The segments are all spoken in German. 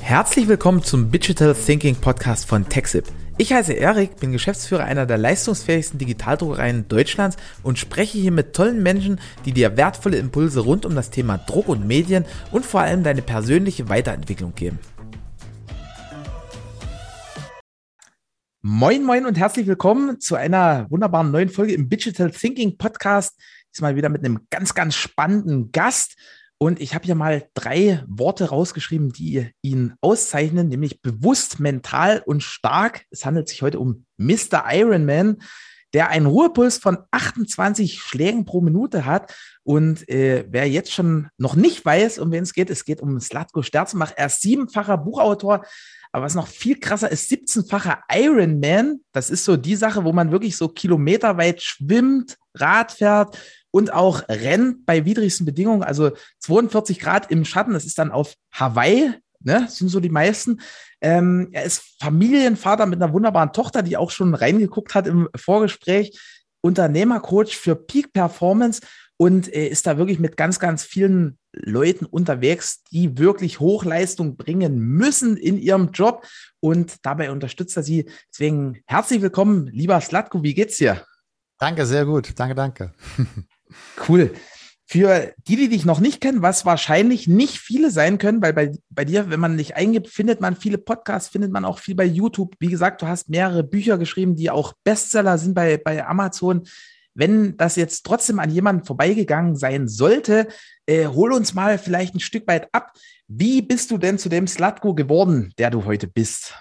Herzlich willkommen zum Digital Thinking Podcast von TechSip. Ich heiße Erik, bin Geschäftsführer einer der leistungsfähigsten Digitaldruckereien Deutschlands und spreche hier mit tollen Menschen, die dir wertvolle Impulse rund um das Thema Druck und Medien und vor allem deine persönliche Weiterentwicklung geben. Moin, moin und herzlich willkommen zu einer wunderbaren neuen Folge im Digital Thinking Podcast. Diesmal wieder mit einem ganz, ganz spannenden Gast. Und ich habe hier mal drei Worte rausgeschrieben, die ihn auszeichnen, nämlich bewusst, mental und stark. Es handelt sich heute um Mr. Ironman, der einen Ruhepuls von 28 Schlägen pro Minute hat. Und äh, wer jetzt schon noch nicht weiß, um wen es geht, es geht um Slatko Sterzenbach. Er ist siebenfacher Buchautor. Aber was noch viel krasser ist, 17-facher Ironman. Das ist so die Sache, wo man wirklich so kilometerweit schwimmt, Rad fährt und auch rennt bei widrigsten Bedingungen, also 42 Grad im Schatten, das ist dann auf Hawaii, ne, sind so die meisten. Ähm, er ist Familienvater mit einer wunderbaren Tochter, die auch schon reingeguckt hat im Vorgespräch, Unternehmercoach für Peak Performance und äh, ist da wirklich mit ganz, ganz vielen Leuten unterwegs, die wirklich Hochleistung bringen müssen in ihrem Job und dabei unterstützt er sie. Deswegen herzlich willkommen, lieber Slatko, wie geht's dir? Danke, sehr gut. Danke, danke. Cool. Für die, die dich noch nicht kennen, was wahrscheinlich nicht viele sein können, weil bei, bei dir, wenn man nicht eingibt, findet man viele Podcasts, findet man auch viel bei YouTube. Wie gesagt, du hast mehrere Bücher geschrieben, die auch Bestseller sind bei, bei Amazon. Wenn das jetzt trotzdem an jemanden vorbeigegangen sein sollte, äh, hol uns mal vielleicht ein Stück weit ab. Wie bist du denn zu dem Slatko geworden, der du heute bist?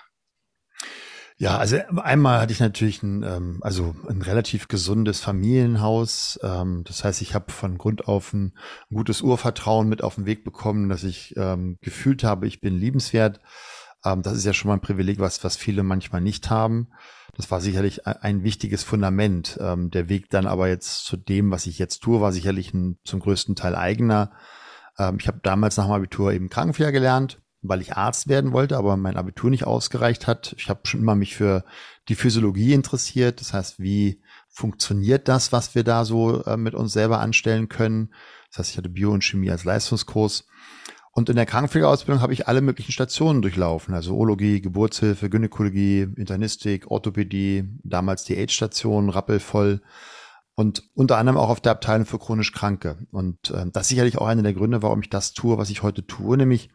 Ja, also einmal hatte ich natürlich ein, ähm, also ein relativ gesundes Familienhaus. Ähm, das heißt, ich habe von Grund auf ein, gutes Urvertrauen mit auf den Weg bekommen, dass ich ähm, gefühlt habe, ich bin liebenswert. Ähm, das ist ja schon mal ein Privileg, was, was viele manchmal nicht haben. Das war sicherlich ein, ein wichtiges Fundament. Ähm, der Weg dann aber jetzt zu dem, was ich jetzt tue, war sicherlich ein, zum größten Teil eigener. Ähm, ich habe damals nach dem Abitur eben Krankenpfleger gelernt weil ich Arzt werden wollte, aber mein Abitur nicht ausgereicht hat. Ich habe schon immer mich für die Physiologie interessiert. Das heißt, wie funktioniert das, was wir da so äh, mit uns selber anstellen können? Das heißt, ich hatte Bio und Chemie als Leistungskurs. Und in der Krankenpflegeausbildung habe ich alle möglichen Stationen durchlaufen, also Urologie, Geburtshilfe, Gynäkologie, Internistik, Orthopädie, damals die AIDS-Station, rappelvoll und unter anderem auch auf der Abteilung für chronisch Kranke. Und äh, das ist sicherlich auch einer der Gründe, warum ich das tue, was ich heute tue, nämlich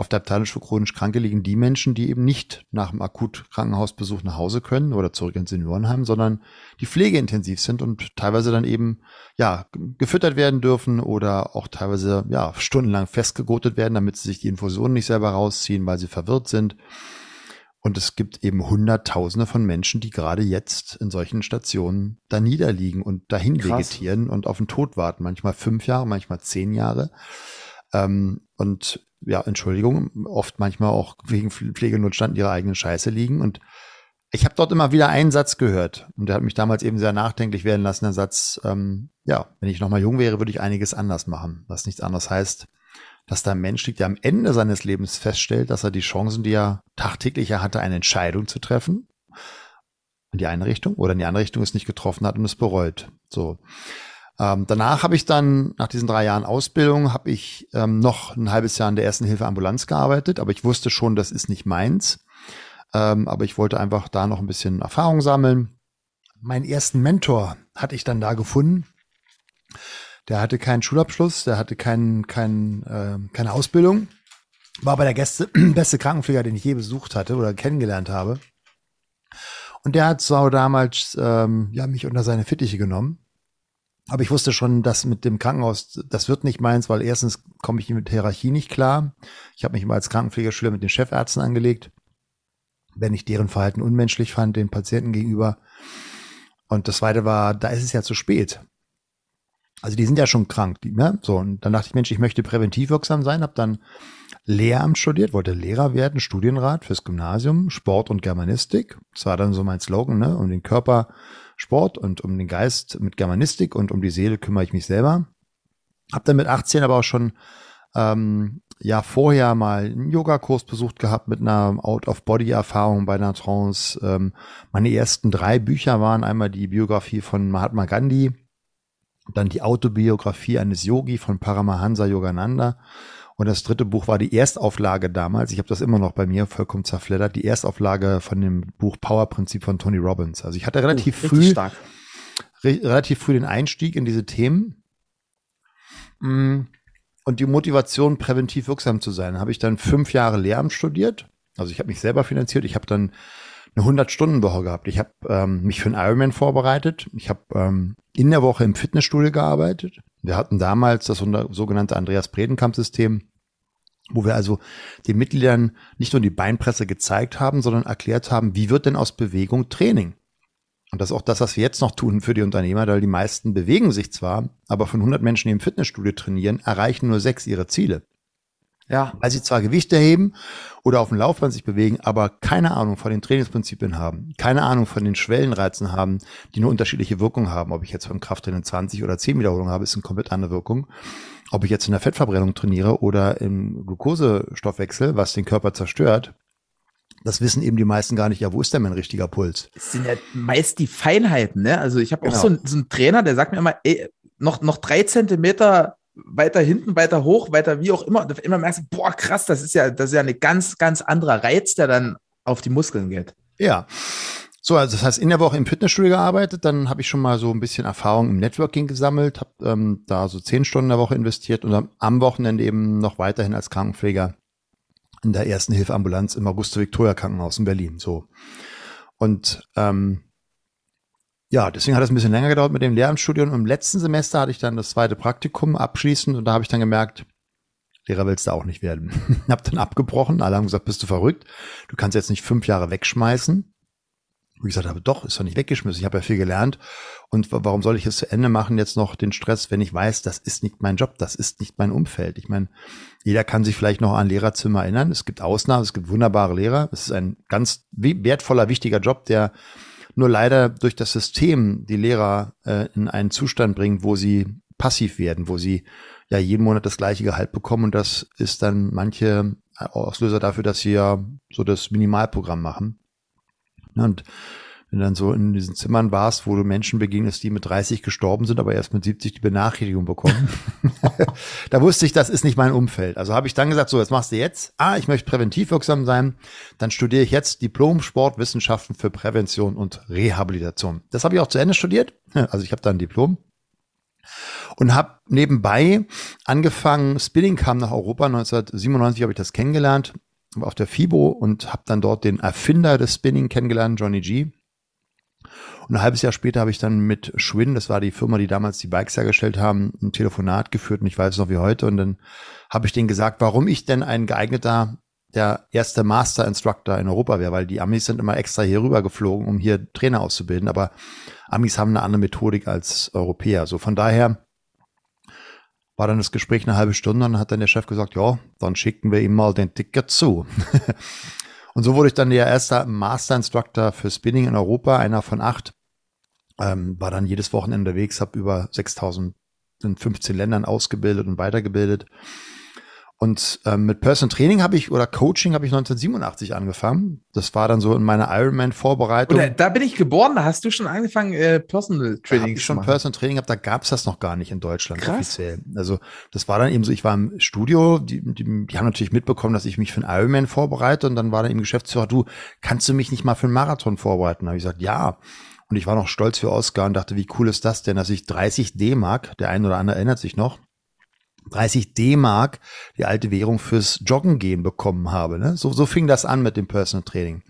auf der Abteilung für chronisch Kranke liegen die Menschen, die eben nicht nach dem Akutkrankenhausbesuch nach Hause können oder zurück ins Seniorenheim, sondern die pflegeintensiv sind und teilweise dann eben, ja, gefüttert werden dürfen oder auch teilweise, ja, stundenlang festgegotet werden, damit sie sich die Infusionen nicht selber rausziehen, weil sie verwirrt sind. Und es gibt eben Hunderttausende von Menschen, die gerade jetzt in solchen Stationen da niederliegen und dahin Krass. vegetieren und auf den Tod warten. Manchmal fünf Jahre, manchmal zehn Jahre. Ähm, und ja, Entschuldigung, oft manchmal auch wegen Pflegenotstand ihre eigenen Scheiße liegen. Und ich habe dort immer wieder einen Satz gehört und der hat mich damals eben sehr nachdenklich werden lassen. Der Satz, ähm, ja, wenn ich nochmal jung wäre, würde ich einiges anders machen. Was nichts anderes heißt, dass da ein Mensch liegt, der am Ende seines Lebens feststellt, dass er die Chancen, die er tagtäglich hatte, eine Entscheidung zu treffen, in die eine Richtung oder in die andere Richtung es nicht getroffen hat und es bereut. So. Ähm, danach habe ich dann, nach diesen drei Jahren Ausbildung, habe ich ähm, noch ein halbes Jahr in der ersten Hilfe Ambulanz gearbeitet, aber ich wusste schon, das ist nicht meins. Ähm, aber ich wollte einfach da noch ein bisschen Erfahrung sammeln. Meinen ersten Mentor hatte ich dann da gefunden. Der hatte keinen Schulabschluss, der hatte keinen, keinen, äh, keine Ausbildung, war aber der Gäste, beste Krankenpfleger, den ich je besucht hatte oder kennengelernt habe. Und der hat so damals ähm, ja, mich unter seine Fittiche genommen aber ich wusste schon, dass mit dem Krankenhaus, das wird nicht meins, weil erstens komme ich mit Hierarchie nicht klar. Ich habe mich immer als Krankenpflegerschüler mit den Chefärzten angelegt, wenn ich deren Verhalten unmenschlich fand, den Patienten gegenüber. Und das zweite war, da ist es ja zu spät. Also die sind ja schon krank, die, ne? So, und dann dachte ich, Mensch, ich möchte präventiv wirksam sein, habe dann Lehramt studiert, wollte Lehrer werden, Studienrat fürs Gymnasium, Sport und Germanistik. Das war dann so mein Slogan, ne? Um den Körper Sport und um den Geist mit Germanistik und um die Seele kümmere ich mich selber. Hab dann mit 18 aber auch schon ähm, ja vorher mal einen Yogakurs besucht gehabt mit einer Out-of-Body-Erfahrung bei einer Trance. Ähm, meine ersten drei Bücher waren einmal die Biografie von Mahatma Gandhi, dann die Autobiografie eines Yogi von Paramahansa Yogananda Und das dritte Buch war die Erstauflage damals. Ich habe das immer noch bei mir vollkommen zerfleddert. Die Erstauflage von dem Buch Power-Prinzip von Tony Robbins. Also ich hatte relativ oh, früh, re relativ früh den Einstieg in diese Themen. Mm, und die Motivation, präventiv wirksam zu sein, habe ich dann fünf Jahre Lehramt studiert. Also ich habe mich selber finanziert. Ich habe dann eine 100-Stunden-Woche gehabt. Ich habe ähm, mich für einen Ironman vorbereitet. Ich habe ähm, in der Woche im Fitnessstudio gearbeitet. Wir hatten damals das sogenannte Andreas Bredenkamp-System wo wir also den Mitgliedern nicht nur die Beinpresse gezeigt haben, sondern erklärt haben, wie wird denn aus Bewegung Training? Und das ist auch das, was wir jetzt noch tun für die Unternehmer, weil die meisten bewegen sich zwar, aber von 100 Menschen, die im Fitnessstudio trainieren, erreichen nur sechs ihre Ziele. Ja. Weil sie zwar Gewichte heben oder auf dem Laufband sich bewegen, aber keine Ahnung von den Trainingsprinzipien haben, keine Ahnung von den Schwellenreizen haben, die nur unterschiedliche Wirkungen haben. Ob ich jetzt beim Krafttraining 20 oder 10 Wiederholungen habe, ist eine komplett andere Wirkung ob ich jetzt in der Fettverbrennung trainiere oder im Glukosestoffwechsel, was den Körper zerstört, das wissen eben die meisten gar nicht. Ja, wo ist denn mein richtiger Puls? Das sind ja meist die Feinheiten, ne? Also ich habe genau. auch so, einen, so einen Trainer, der sagt mir immer, ey, noch, noch drei Zentimeter weiter hinten, weiter hoch, weiter wie auch immer. Und immer merkst du, boah, krass, das ist ja, das ist ja ein ganz, ganz anderer Reiz, der dann auf die Muskeln geht. Ja. So, also das heißt, in der Woche im Fitnessstudio gearbeitet, dann habe ich schon mal so ein bisschen Erfahrung im Networking gesammelt, habe ähm, da so zehn Stunden der Woche investiert und am Wochenende eben noch weiterhin als Krankenpfleger in der ersten Hilfeambulanz im Auguste-Victoria-Krankenhaus in Berlin. So. Und ähm, ja, deswegen hat es ein bisschen länger gedauert mit dem Lehramtsstudium. Im letzten Semester hatte ich dann das zweite Praktikum abschließend und da habe ich dann gemerkt, Lehrer willst du auch nicht werden. hab dann abgebrochen. Alle haben gesagt, bist du verrückt? Du kannst jetzt nicht fünf Jahre wegschmeißen. Ich gesagt habe, doch, ist doch nicht weggeschmissen. Ich habe ja viel gelernt. Und warum soll ich es zu Ende machen, jetzt noch den Stress, wenn ich weiß, das ist nicht mein Job, das ist nicht mein Umfeld. Ich meine, jeder kann sich vielleicht noch an Lehrerzimmer erinnern. Es gibt Ausnahmen, es gibt wunderbare Lehrer. Es ist ein ganz wertvoller, wichtiger Job, der nur leider durch das System die Lehrer äh, in einen Zustand bringt, wo sie passiv werden, wo sie ja jeden Monat das gleiche Gehalt bekommen. Und das ist dann manche Auslöser dafür, dass sie ja so das Minimalprogramm machen. Und wenn du dann so in diesen Zimmern warst, wo du Menschen begegnest, die mit 30 gestorben sind, aber erst mit 70 die Benachrichtigung bekommen, da wusste ich, das ist nicht mein Umfeld. Also habe ich dann gesagt, so, was machst du jetzt? Ah, ich möchte präventiv wirksam sein. Dann studiere ich jetzt Diplom Sportwissenschaften für Prävention und Rehabilitation. Das habe ich auch zu Ende studiert. Also ich habe dann ein Diplom und habe nebenbei angefangen, Spinning kam nach Europa, 1997 habe ich das kennengelernt, auf der FIBO und habe dann dort den Erfinder des Spinning kennengelernt, Johnny G. Und ein halbes Jahr später habe ich dann mit Schwinn, das war die Firma, die damals die Bikes hergestellt haben, ein Telefonat geführt und ich weiß noch wie heute. Und dann habe ich denen gesagt, warum ich denn ein geeigneter, der erste Master Instructor in Europa wäre, weil die Amis sind immer extra hier rüber geflogen, um hier Trainer auszubilden. Aber Amis haben eine andere Methodik als Europäer. So von daher war dann das Gespräch eine halbe Stunde und hat dann der Chef gesagt, ja, dann schicken wir ihm mal den Ticket zu. und so wurde ich dann der erste Master Instructor für Spinning in Europa, einer von acht. Ähm, war dann jedes Wochenende unterwegs, habe über 6000 in 15 Ländern ausgebildet und weitergebildet. Und ähm, mit Personal Training habe ich oder Coaching habe ich 1987 angefangen. Das war dann so in meiner Ironman-Vorbereitung. Oder da bin ich geboren, da hast du schon angefangen, äh, Personal Training da ich schon Personal Training gehabt, da gab es das noch gar nicht in Deutschland Krass. offiziell. Also das war dann eben so, ich war im Studio, die, die, die haben natürlich mitbekommen, dass ich mich für einen Ironman vorbereite und dann war dann eben Geschäftsführer, du, kannst du mich nicht mal für einen Marathon vorbereiten? Da habe ich gesagt, ja. Und ich war noch stolz für Oscar und dachte, wie cool ist das denn, dass ich 30 D-Mark, der ein oder andere erinnert sich noch, 30 D-Mark, die alte Währung fürs Joggen gehen bekommen habe. Ne? So, so fing das an mit dem Personal Training.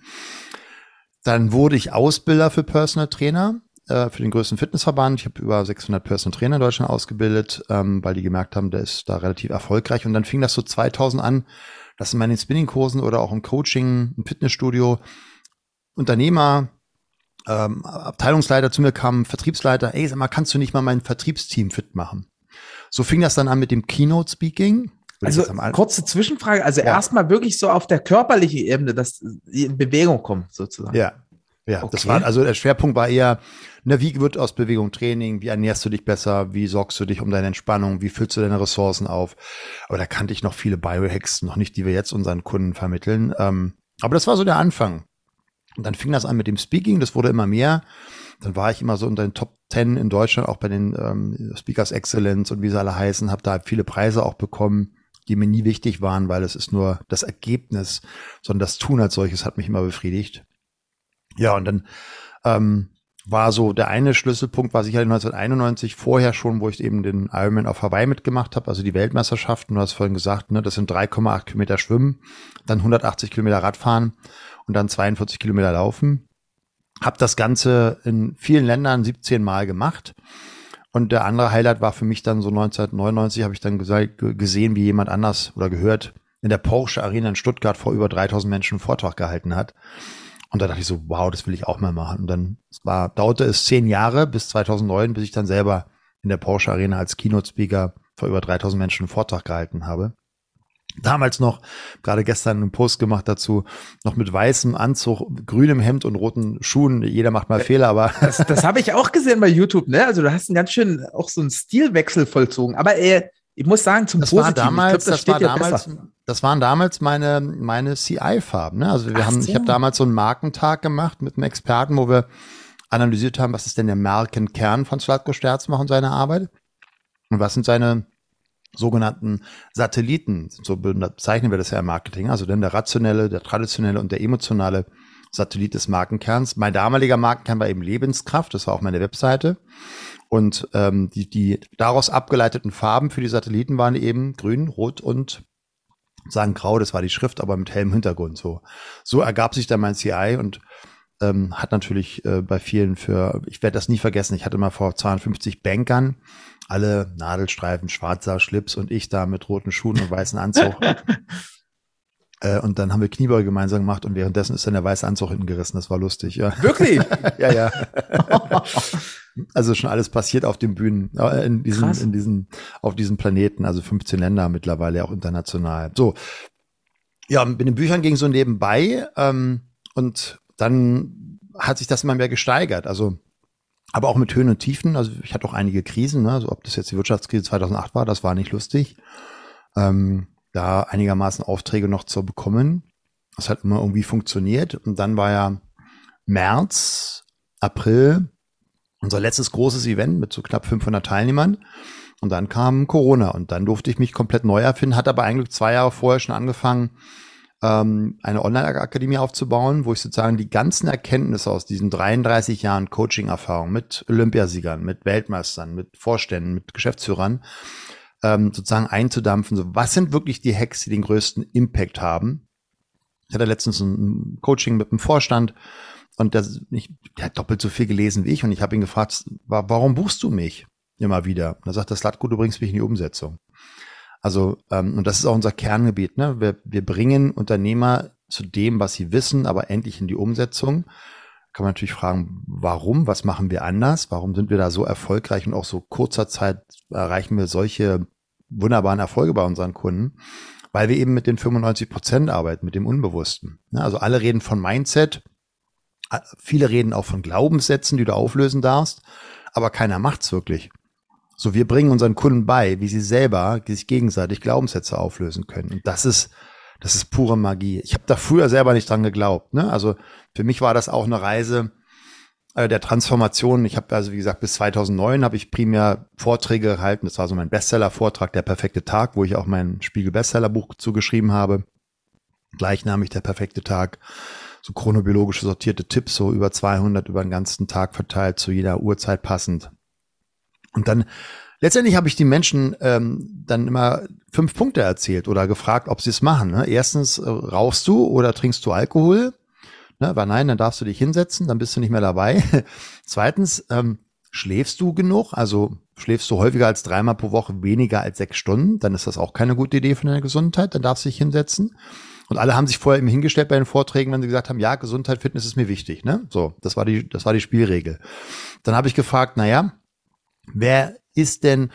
Dann wurde ich Ausbilder für Personal Trainer äh, für den größten Fitnessverband. Ich habe über 600 Personal Trainer in Deutschland ausgebildet, ähm, weil die gemerkt haben, der ist da relativ erfolgreich. Und dann fing das so 2000 an, dass in meinen Spinningkursen oder auch im Coaching, im Fitnessstudio Unternehmer, ähm, Abteilungsleiter zu mir kamen, Vertriebsleiter, ey, sag mal, kannst du nicht mal mein Vertriebsteam fit machen? So fing das dann an mit dem Keynote Speaking. Also kurze Zwischenfrage, also ja. erstmal wirklich so auf der körperlichen Ebene, dass in Bewegung kommt sozusagen. Ja, ja, okay. das war also der Schwerpunkt war eher, ne, wie wird aus Bewegung Training, wie ernährst du dich besser, wie sorgst du dich um deine Entspannung, wie füllst du deine Ressourcen auf. Aber da kannte ich noch viele Biohacks, noch nicht, die wir jetzt unseren Kunden vermitteln. Ähm, aber das war so der Anfang. Und dann fing das an mit dem Speaking, das wurde immer mehr. Dann war ich immer so unter den Top Ten in Deutschland, auch bei den ähm, Speakers Excellence und wie sie alle heißen, habe da viele Preise auch bekommen. die mir nie wichtig waren, weil es ist nur das Ergebnis, sondern das Tun als solches hat mich immer befriedigt. Ja, und dann ähm, war so der eine Schlüsselpunkt, war sicherlich 1991 vorher schon, wo ich eben den Ironman auf Hawaii mitgemacht habe, also die Weltmeisterschaften, du hast vorhin gesagt, ne, das sind 3,8 Kilometer Schwimmen, dann 180 Kilometer Radfahren und dann 42 Kilometer Laufen. Hab das Ganze in vielen Ländern 17 Mal gemacht. Und der andere Highlight war für mich dann so 1999, habe ich dann gesagt, gesehen, wie jemand anders oder gehört in der Porsche Arena in Stuttgart vor über 3000 Menschen einen Vortrag gehalten hat. Und da dachte ich so, wow, das will ich auch mal machen. Und dann war, dauerte es zehn Jahre bis 2009, bis ich dann selber in der Porsche Arena als Keynote Speaker vor über 3000 Menschen einen Vortrag gehalten habe. Damals noch, gerade gestern einen Post gemacht dazu, noch mit weißem Anzug, grünem Hemd und roten Schuhen. Jeder macht mal Fehler, aber. Das, das habe ich auch gesehen bei YouTube, ne? Also du hast einen ganz schön auch so einen Stilwechsel vollzogen. Aber äh, ich muss sagen, zum das Positiven, war damals, glaub, das, das war damals, besser. das waren damals meine, meine CI-Farben. Ne? Also wir Ach haben, so. ich habe damals so einen Markentag gemacht mit einem Experten, wo wir analysiert haben, was ist denn der Markenkern von Slatko Sterzmach und seiner Arbeit? Und was sind seine sogenannten Satelliten, so bezeichnen wir das ja im Marketing, also denn der rationelle, der traditionelle und der emotionale Satellit des Markenkerns. Mein damaliger Markenkern war eben Lebenskraft, das war auch meine Webseite. Und ähm, die, die daraus abgeleiteten Farben für die Satelliten waren eben grün, rot und sagen grau, das war die Schrift, aber mit hellem Hintergrund. So, so ergab sich dann mein CI und ähm, hat natürlich äh, bei vielen für, ich werde das nie vergessen, ich hatte mal vor 250 Bankern, alle Nadelstreifen, schwarzer Schlips und ich da mit roten Schuhen und weißen Anzug. Äh, und dann haben wir Kniebeuge gemeinsam gemacht und währenddessen ist dann der weiße Anzug hinten gerissen. Das war lustig, ja. Wirklich? ja, ja. also schon alles passiert auf den Bühnen, äh, in diesem, Krass. in diesem, auf diesem Planeten, also 15 Länder mittlerweile auch international. So. Ja, mit den Büchern ging so nebenbei, ähm, und dann hat sich das immer mehr gesteigert. Also, aber auch mit Höhen und Tiefen. Also ich hatte auch einige Krisen, ne? also ob das jetzt die Wirtschaftskrise 2008 war, das war nicht lustig. Ähm, da einigermaßen Aufträge noch zu bekommen. Das hat immer irgendwie funktioniert. Und dann war ja März, April unser letztes großes Event mit so knapp 500 Teilnehmern. Und dann kam Corona und dann durfte ich mich komplett neu erfinden, hat aber eigentlich zwei Jahre vorher schon angefangen, ähm, eine Online-Akademie aufzubauen, wo ich sozusagen die ganzen Erkenntnisse aus diesen 33 Jahren Coaching-Erfahrung mit Olympiasiegern, mit Weltmeistern, mit Vorständen, mit Geschäftsführern ähm, sozusagen einzudampfen. So, was sind wirklich die Hacks, die den größten Impact haben? Ich hatte letztens ein Coaching mit einem Vorstand und der, ich, der hat doppelt so viel gelesen wie ich und ich habe ihn gefragt, warum buchst du mich immer wieder? Und er sagt, das Latko, du bringst mich in die Umsetzung. Also, ähm, und das ist auch unser Kerngebiet. Ne? Wir, wir bringen Unternehmer zu dem, was sie wissen, aber endlich in die Umsetzung. Kann man natürlich fragen, warum? Was machen wir anders? Warum sind wir da so erfolgreich und auch so kurzer Zeit erreichen wir solche wunderbaren Erfolge bei unseren Kunden? Weil wir eben mit den 95 Prozent arbeiten, mit dem Unbewussten. Ne? Also alle reden von Mindset. Viele reden auch von Glaubenssätzen, die du auflösen darfst, aber keiner macht's wirklich. So, wir bringen unseren Kunden bei, wie sie selber sich gegenseitig Glaubenssätze auflösen können. Und das ist, das ist pure Magie. Ich habe da früher selber nicht dran geglaubt. Ne? Also für mich war das auch eine Reise äh, der Transformation. Ich habe also, wie gesagt, bis 2009 habe ich primär Vorträge gehalten. Das war so mein Bestseller-Vortrag, Der perfekte Tag, wo ich auch mein Spiegel-Bestseller-Buch zugeschrieben habe. Gleichnamig Der perfekte Tag. So chronobiologische sortierte Tipps, so über 200 über den ganzen Tag verteilt, zu jeder Uhrzeit passend. Und dann letztendlich habe ich die Menschen ähm, dann immer fünf Punkte erzählt oder gefragt, ob sie es machen. Ne? Erstens, äh, rauchst du oder trinkst du Alkohol? Ne? Weil nein, dann darfst du dich hinsetzen, dann bist du nicht mehr dabei. Zweitens, ähm, schläfst du genug? Also schläfst du häufiger als dreimal pro Woche weniger als sechs Stunden? Dann ist das auch keine gute Idee für deine Gesundheit. Dann darfst du dich hinsetzen. Und alle haben sich vorher eben hingestellt bei den Vorträgen, wenn sie gesagt haben, ja, Gesundheit, Fitness ist mir wichtig. Ne? So, das war die, das war die Spielregel. Dann habe ich gefragt, na ja, Wer isst denn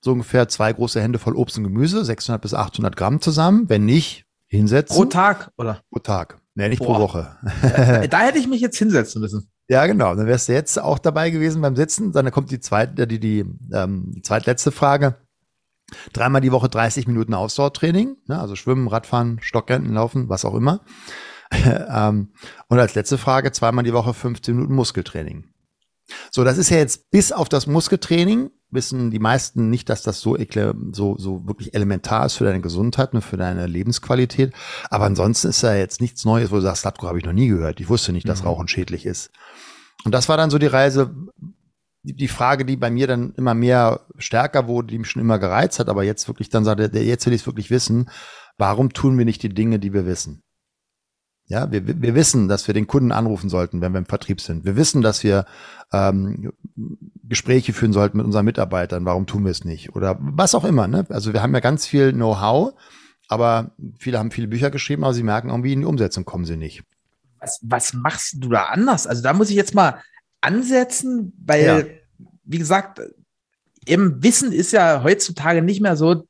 so ungefähr zwei große Hände voll Obst und Gemüse, 600 bis 800 Gramm zusammen? Wenn nicht, hinsetzen. Pro Tag, oder? Pro Tag. Nee, nicht Boah. pro Woche. da hätte ich mich jetzt hinsetzen müssen. Ja, genau. Dann wärst du jetzt auch dabei gewesen beim Sitzen. Dann kommt die zweite, die, die, ähm, die zweitletzte Frage. Dreimal die Woche 30 Minuten Ausdauertraining, ne? also Schwimmen, Radfahren, Stockrennen, Laufen, was auch immer. ähm, und als letzte Frage zweimal die Woche 15 Minuten Muskeltraining. So, das ist ja jetzt bis auf das Muskeltraining, wissen die meisten nicht, dass das so, so, so wirklich elementar ist für deine Gesundheit und für deine Lebensqualität. Aber ansonsten ist da jetzt nichts Neues, wo du sagst, Slatko habe ich noch nie gehört. Ich wusste nicht, dass mhm. Rauchen schädlich ist. Und das war dann so die Reise, die Frage, die bei mir dann immer mehr stärker wurde, die mich schon immer gereizt hat, aber jetzt wirklich dann sagte, jetzt will ich es wirklich wissen, warum tun wir nicht die Dinge, die wir wissen? Ja, wir, wir wissen, dass wir den Kunden anrufen sollten, wenn wir im Vertrieb sind. Wir wissen, dass wir ähm, Gespräche führen sollten mit unseren Mitarbeitern. Warum tun wir es nicht? Oder was auch immer. Ne? Also wir haben ja ganz viel Know-how, aber viele haben viele Bücher geschrieben, aber sie merken irgendwie in die Umsetzung kommen sie nicht. Was, was machst du da anders? Also da muss ich jetzt mal ansetzen, weil, ja. wie gesagt, im Wissen ist ja heutzutage nicht mehr so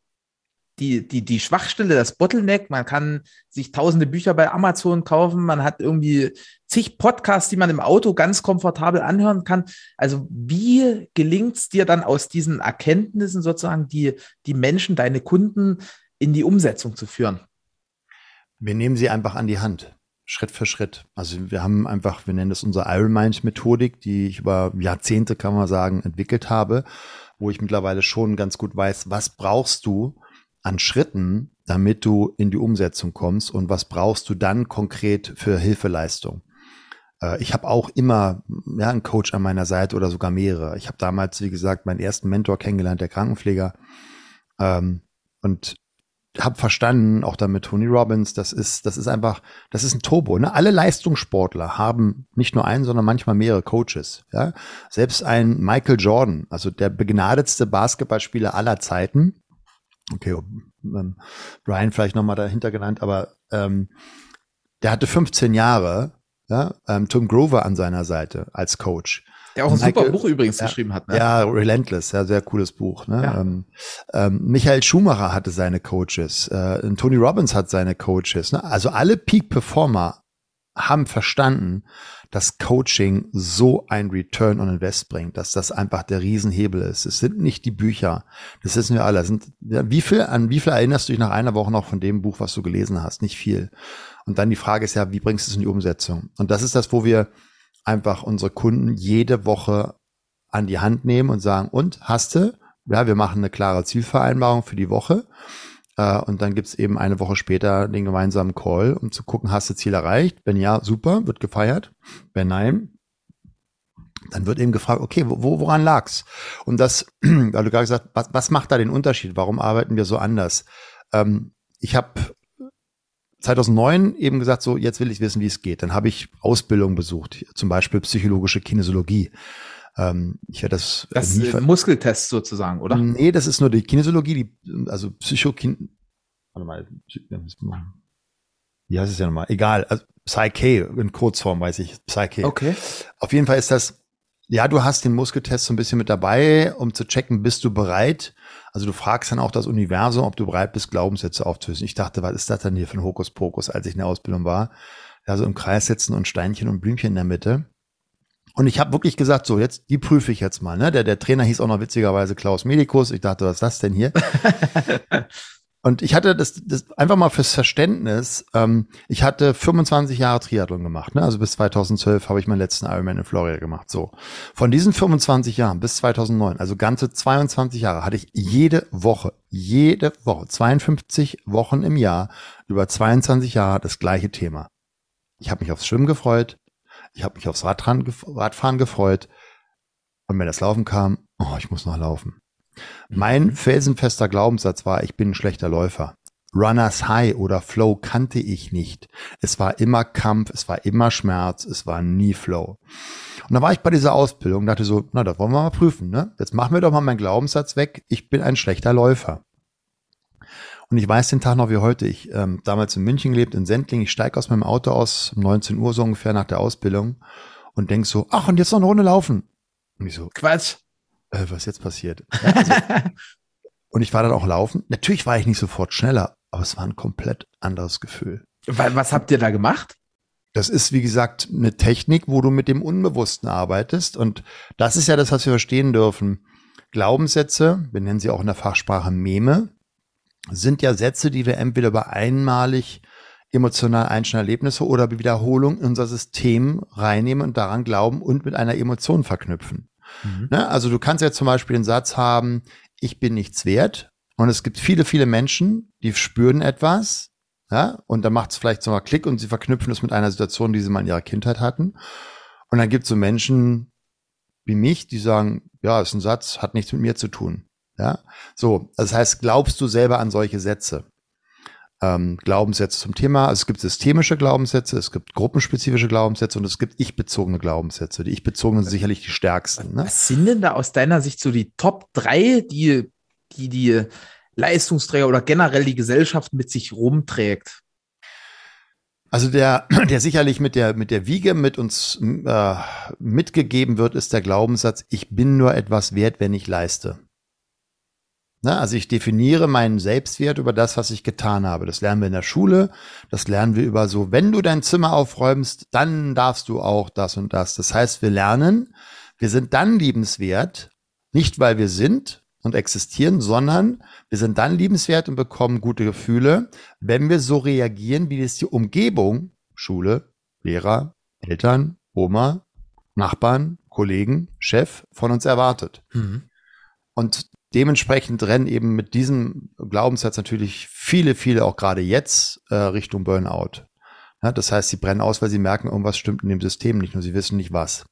die, die, die Schwachstelle, das Bottleneck. Man kann sich tausende Bücher bei Amazon kaufen. Man hat irgendwie zig Podcasts, die man im Auto ganz komfortabel anhören kann. Also wie gelingt es dir dann aus diesen Erkenntnissen sozusagen, die, die Menschen, deine Kunden in die Umsetzung zu führen? Wir nehmen sie einfach an die Hand. Schritt für Schritt. Also wir haben einfach, wir nennen das unsere Iron Mind Methodik, die ich über Jahrzehnte, kann man sagen, entwickelt habe, wo ich mittlerweile schon ganz gut weiß, was brauchst du, an Schritten, damit du in die Umsetzung kommst und was brauchst du dann konkret für Hilfeleistung? Äh, ich habe auch immer ja, einen Coach an meiner Seite oder sogar mehrere. Ich habe damals, wie gesagt, meinen ersten Mentor kennengelernt, der Krankenpfleger. Ähm, und habe verstanden, auch dann mit Tony Robbins, das ist, das ist einfach, das ist ein Turbo. Ne? Alle Leistungssportler haben nicht nur einen, sondern manchmal mehrere Coaches. Ja? Selbst ein Michael Jordan, also der begnadetste Basketballspieler aller Zeiten, okay, ähm, Brian vielleicht nochmal dahinter genannt, aber ähm, der hatte 15 Jahre, ja, ähm, Tom Grover an seiner Seite als Coach. Der auch ein Michael, super Buch übrigens ja, geschrieben hat. Ne? Ja, Relentless, ja, sehr cooles Buch. Ne? Ja. Ähm, ähm, Michael Schumacher hatte seine Coaches, äh, Tony Robbins hat seine Coaches. Ne? Also alle Peak Performer haben verstanden, dass Coaching so ein Return on Invest bringt, dass das einfach der Riesenhebel ist. Es sind nicht die Bücher, das wissen wir alle. Sind, wie viel, an wie viel erinnerst du dich nach einer Woche noch von dem Buch, was du gelesen hast? Nicht viel. Und dann die Frage ist ja, wie bringst du es in die Umsetzung? Und das ist das, wo wir einfach unsere Kunden jede Woche an die Hand nehmen und sagen, und hast du? Ja, wir machen eine klare Zielvereinbarung für die Woche. Äh, und dann gibt's eben eine Woche später den gemeinsamen Call, um zu gucken, hast du Ziel erreicht? Wenn ja, super, wird gefeiert. Wenn nein, dann wird eben gefragt, okay, wo, woran lag's? Und das, weil du gerade gesagt, was, was macht da den Unterschied? Warum arbeiten wir so anders? Ähm, ich habe 2009 eben gesagt, so jetzt will ich wissen, wie es geht. Dann habe ich Ausbildung besucht, zum Beispiel psychologische Kinesiologie. Ähm, ich werde das. Das ist ein Muskeltest sozusagen, oder? Nee, das ist nur die Kinesiologie, die, also Psychokin. Warte mal. Wie heißt es ja nochmal? Egal. Also Psyche in Kurzform weiß ich. Psyche. Okay. Auf jeden Fall ist das, ja, du hast den Muskeltest so ein bisschen mit dabei, um zu checken, bist du bereit? Also du fragst dann auch das Universum, ob du bereit bist, Glaubenssätze aufzulösen. Ich dachte, was ist das denn hier für ein Hokuspokus, als ich in der Ausbildung war? Ja, so im Kreis sitzen und Steinchen und Blümchen in der Mitte. Und ich habe wirklich gesagt, so jetzt, die prüfe ich jetzt mal. Ne? Der, der Trainer hieß auch noch witzigerweise Klaus Medikus. Ich dachte, was ist das denn hier? Und ich hatte das, das einfach mal fürs Verständnis. Ähm, ich hatte 25 Jahre Triathlon gemacht. Ne? Also bis 2012 habe ich meinen letzten Ironman in Florida gemacht. So von diesen 25 Jahren bis 2009, also ganze 22 Jahre, hatte ich jede Woche, jede Woche, 52 Wochen im Jahr über 22 Jahre das gleiche Thema. Ich habe mich aufs Schwimmen gefreut, ich habe mich aufs Radfahren, Radfahren gefreut. Und wenn das Laufen kam, oh, ich muss noch laufen. Mein mhm. felsenfester Glaubenssatz war, ich bin ein schlechter Läufer. Runners High oder Flow kannte ich nicht. Es war immer Kampf, es war immer Schmerz, es war nie Flow. Und da war ich bei dieser Ausbildung und dachte so, na, das wollen wir mal prüfen, ne? Jetzt machen wir doch mal meinen Glaubenssatz weg, ich bin ein schlechter Läufer. Und ich weiß den Tag noch wie heute. Ich ähm, damals in München gelebt, in Sendling. Ich steige aus meinem Auto aus, um 19 Uhr so ungefähr nach der Ausbildung und denk so, ach, und jetzt noch eine Runde laufen. Und ich so, Quatsch. Äh, was jetzt passiert? Ja, also, und ich war dann auch laufen. Natürlich war ich nicht sofort schneller, aber es war ein komplett anderes Gefühl. Was habt ihr da gemacht? Das ist, wie gesagt, eine Technik, wo du mit dem Unbewussten arbeitest. Und das ist ja das, was wir verstehen dürfen. Glaubenssätze, wir nennen sie auch in der Fachsprache Meme, sind ja Sätze, die wir entweder über einmalig emotional einschneidende Erlebnisse oder Wiederholung in unser System reinnehmen und daran glauben und mit einer Emotion verknüpfen. Mhm. Ne? Also du kannst ja zum Beispiel den Satz haben, ich bin nichts wert. Und es gibt viele, viele Menschen, die spüren etwas, ja, und dann macht es vielleicht so mal Klick und sie verknüpfen es mit einer Situation, die sie mal in ihrer Kindheit hatten. Und dann gibt es so Menschen wie mich, die sagen, ja, ist ein Satz, hat nichts mit mir zu tun. Ja, so, das heißt, glaubst du selber an solche Sätze? Ähm, Glaubenssätze zum Thema. Also es gibt systemische Glaubenssätze, es gibt gruppenspezifische Glaubenssätze und es gibt ich-bezogene Glaubenssätze. Die ich-bezogenen sind sicherlich die stärksten. Ne? Was sind denn da aus deiner Sicht so die Top drei, die die, die Leistungsträger oder generell die Gesellschaft mit sich rumträgt? Also der, der sicherlich mit der, mit der Wiege mit uns äh, mitgegeben wird, ist der Glaubenssatz, ich bin nur etwas wert, wenn ich leiste. Na, also ich definiere meinen Selbstwert über das, was ich getan habe. Das lernen wir in der Schule. Das lernen wir über so, wenn du dein Zimmer aufräumst, dann darfst du auch das und das. Das heißt, wir lernen, wir sind dann liebenswert, nicht weil wir sind und existieren, sondern wir sind dann liebenswert und bekommen gute Gefühle, wenn wir so reagieren, wie es die Umgebung, Schule, Lehrer, Eltern, Oma, Nachbarn, Kollegen, Chef von uns erwartet. Mhm. Und dementsprechend rennen eben mit diesem Glaubenssatz natürlich viele, viele auch gerade jetzt äh, Richtung Burnout. Ja, das heißt, sie brennen aus, weil sie merken, irgendwas stimmt in dem System nicht, nur sie wissen nicht was.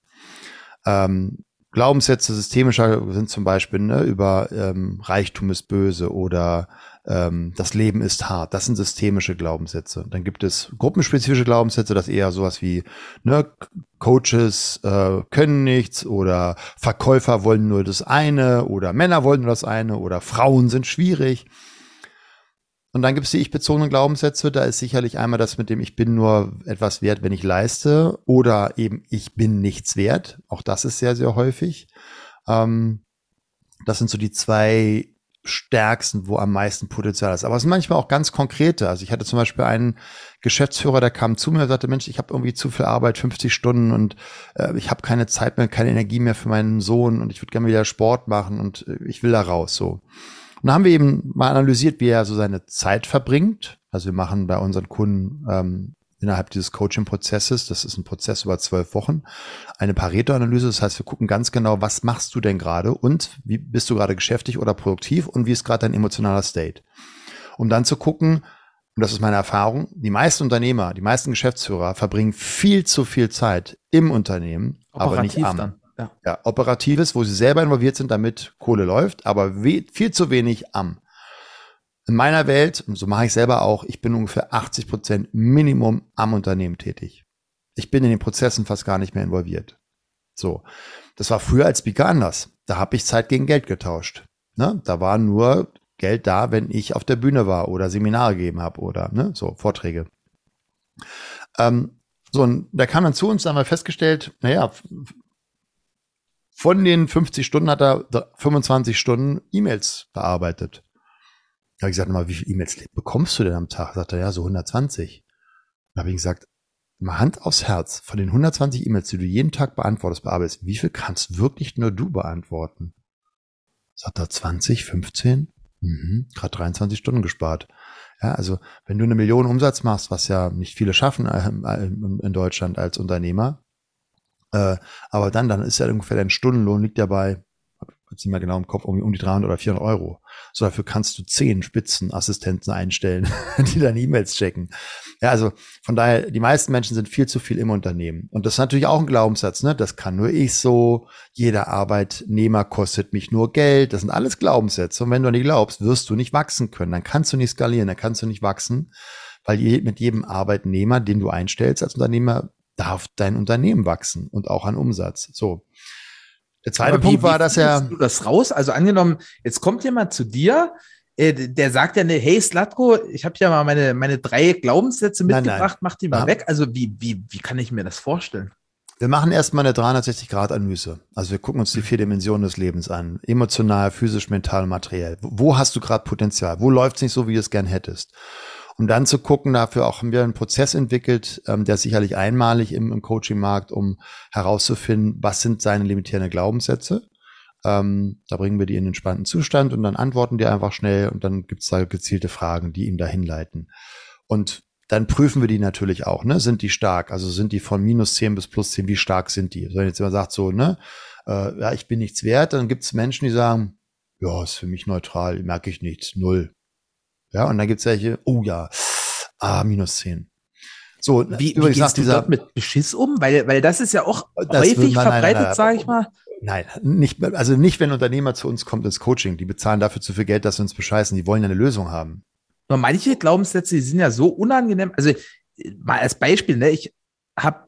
Ähm, Glaubenssätze systemischer sind zum Beispiel ne, über ähm, Reichtum ist böse oder ähm, das Leben ist hart. Das sind systemische Glaubenssätze. Dann gibt es gruppenspezifische Glaubenssätze, das eher sowas wie ne, Coaches äh, können nichts oder Verkäufer wollen nur das eine oder Männer wollen nur das eine oder Frauen sind schwierig. Und dann gibt es die ich-bezogenen Glaubenssätze. Da ist sicherlich einmal das mit dem Ich bin nur etwas wert, wenn ich leiste. Oder eben Ich bin nichts wert. Auch das ist sehr, sehr häufig. Ähm, das sind so die zwei stärksten, wo am meisten Potenzial ist. Aber es sind manchmal auch ganz konkrete. Also ich hatte zum Beispiel einen Geschäftsführer, der kam zu mir und sagte, Mensch, ich habe irgendwie zu viel Arbeit, 50 Stunden und äh, ich habe keine Zeit mehr, keine Energie mehr für meinen Sohn und ich würde gerne wieder Sport machen und äh, ich will da raus. So. Und da haben wir eben mal analysiert, wie er so seine Zeit verbringt. Also wir machen bei unseren Kunden ähm, innerhalb dieses Coaching-Prozesses, das ist ein Prozess über zwölf Wochen, eine Pareto-Analyse. Das heißt, wir gucken ganz genau, was machst du denn gerade und wie bist du gerade geschäftig oder produktiv und wie ist gerade dein emotionaler State. Um dann zu gucken, und das ist meine Erfahrung, die meisten Unternehmer, die meisten Geschäftsführer verbringen viel zu viel Zeit im Unternehmen, Operativ aber nicht am. Dann. Ja. ja, operatives, wo sie selber involviert sind, damit Kohle läuft, aber viel zu wenig am. In meiner Welt, und so mache ich selber auch, ich bin ungefähr 80 Prozent Minimum am Unternehmen tätig. Ich bin in den Prozessen fast gar nicht mehr involviert. So, das war früher als Speaker anders. Da habe ich Zeit gegen Geld getauscht. Ne? Da war nur Geld da, wenn ich auf der Bühne war oder Seminare gegeben habe oder ne, so Vorträge. Ähm, so, und da kam dann zu uns, da haben wir festgestellt, naja, von den 50 Stunden hat er 25 Stunden E-Mails bearbeitet. Da habe ich gesagt, mal, wie viele E-Mails bekommst du denn am Tag? Sagt er, ja, so 120. Da habe ich gesagt, mal Hand aufs Herz, von den 120 E-Mails, die du jeden Tag beantwortest, bearbeitest, wie viel kannst wirklich nur du beantworten? Sagt er 20, 15? Mhm, gerade 23 Stunden gespart. Ja, also wenn du eine Million Umsatz machst, was ja nicht viele schaffen äh, in Deutschland als Unternehmer, äh, aber dann, dann ist ja ungefähr dein Stundenlohn liegt ja bei, jetzt nicht mehr genau im Kopf, um, um die 300 oder 400 Euro. So, dafür kannst du zehn Spitzenassistenten einstellen, die deine E-Mails checken. Ja, also von daher, die meisten Menschen sind viel zu viel im Unternehmen. Und das ist natürlich auch ein Glaubenssatz, ne? Das kann nur ich so, jeder Arbeitnehmer kostet mich nur Geld. Das sind alles Glaubenssätze. Und wenn du nicht glaubst, wirst du nicht wachsen können. Dann kannst du nicht skalieren, dann kannst du nicht wachsen, weil mit jedem Arbeitnehmer, den du einstellst als Unternehmer, darf dein Unternehmen wachsen und auch an Umsatz. So. Der zweite Punkt war, dass er. Du das raus? Also angenommen, jetzt kommt jemand zu dir, äh, der sagt ja, ne, hey Slatko, ich habe ja mal meine, meine drei Glaubenssätze mitgebracht, nein, nein. mach die mal ja. weg. Also wie, wie, wie kann ich mir das vorstellen? Wir machen erstmal eine 360-Grad-Analyse. Also wir gucken uns die vier Dimensionen des Lebens an. Emotional, physisch, mental, materiell. Wo hast du gerade Potenzial? Wo läuft es nicht so, wie du es gern hättest? Um dann zu gucken, dafür auch haben wir einen Prozess entwickelt, ähm, der sicherlich einmalig im, im Coaching-Markt, um herauszufinden, was sind seine limitierenden Glaubenssätze. Ähm, da bringen wir die in den spannenden Zustand und dann antworten die einfach schnell und dann gibt es da gezielte Fragen, die ihn dahin leiten. Und dann prüfen wir die natürlich auch, ne? Sind die stark? Also sind die von minus 10 bis plus 10, wie stark sind die? Wenn jetzt jemand sagt so, ne, äh, ja, ich bin nichts wert, dann gibt es Menschen, die sagen, ja, ist für mich neutral, merke ich nichts, null. Ja, und dann gibt es welche, oh ja, ah, minus 10. So, wie, übrigens wie gehst du dieser, dort mit Beschiss um? Weil, weil das ist ja auch häufig man, verbreitet, sage ich mal. Nein, nicht, also nicht, wenn ein Unternehmer zu uns kommt ins Coaching. Die bezahlen dafür zu viel Geld, dass sie uns bescheißen. Die wollen ja eine Lösung haben. Nur manche Glaubenssätze, die sind ja so unangenehm. Also mal als Beispiel, ne, ich habe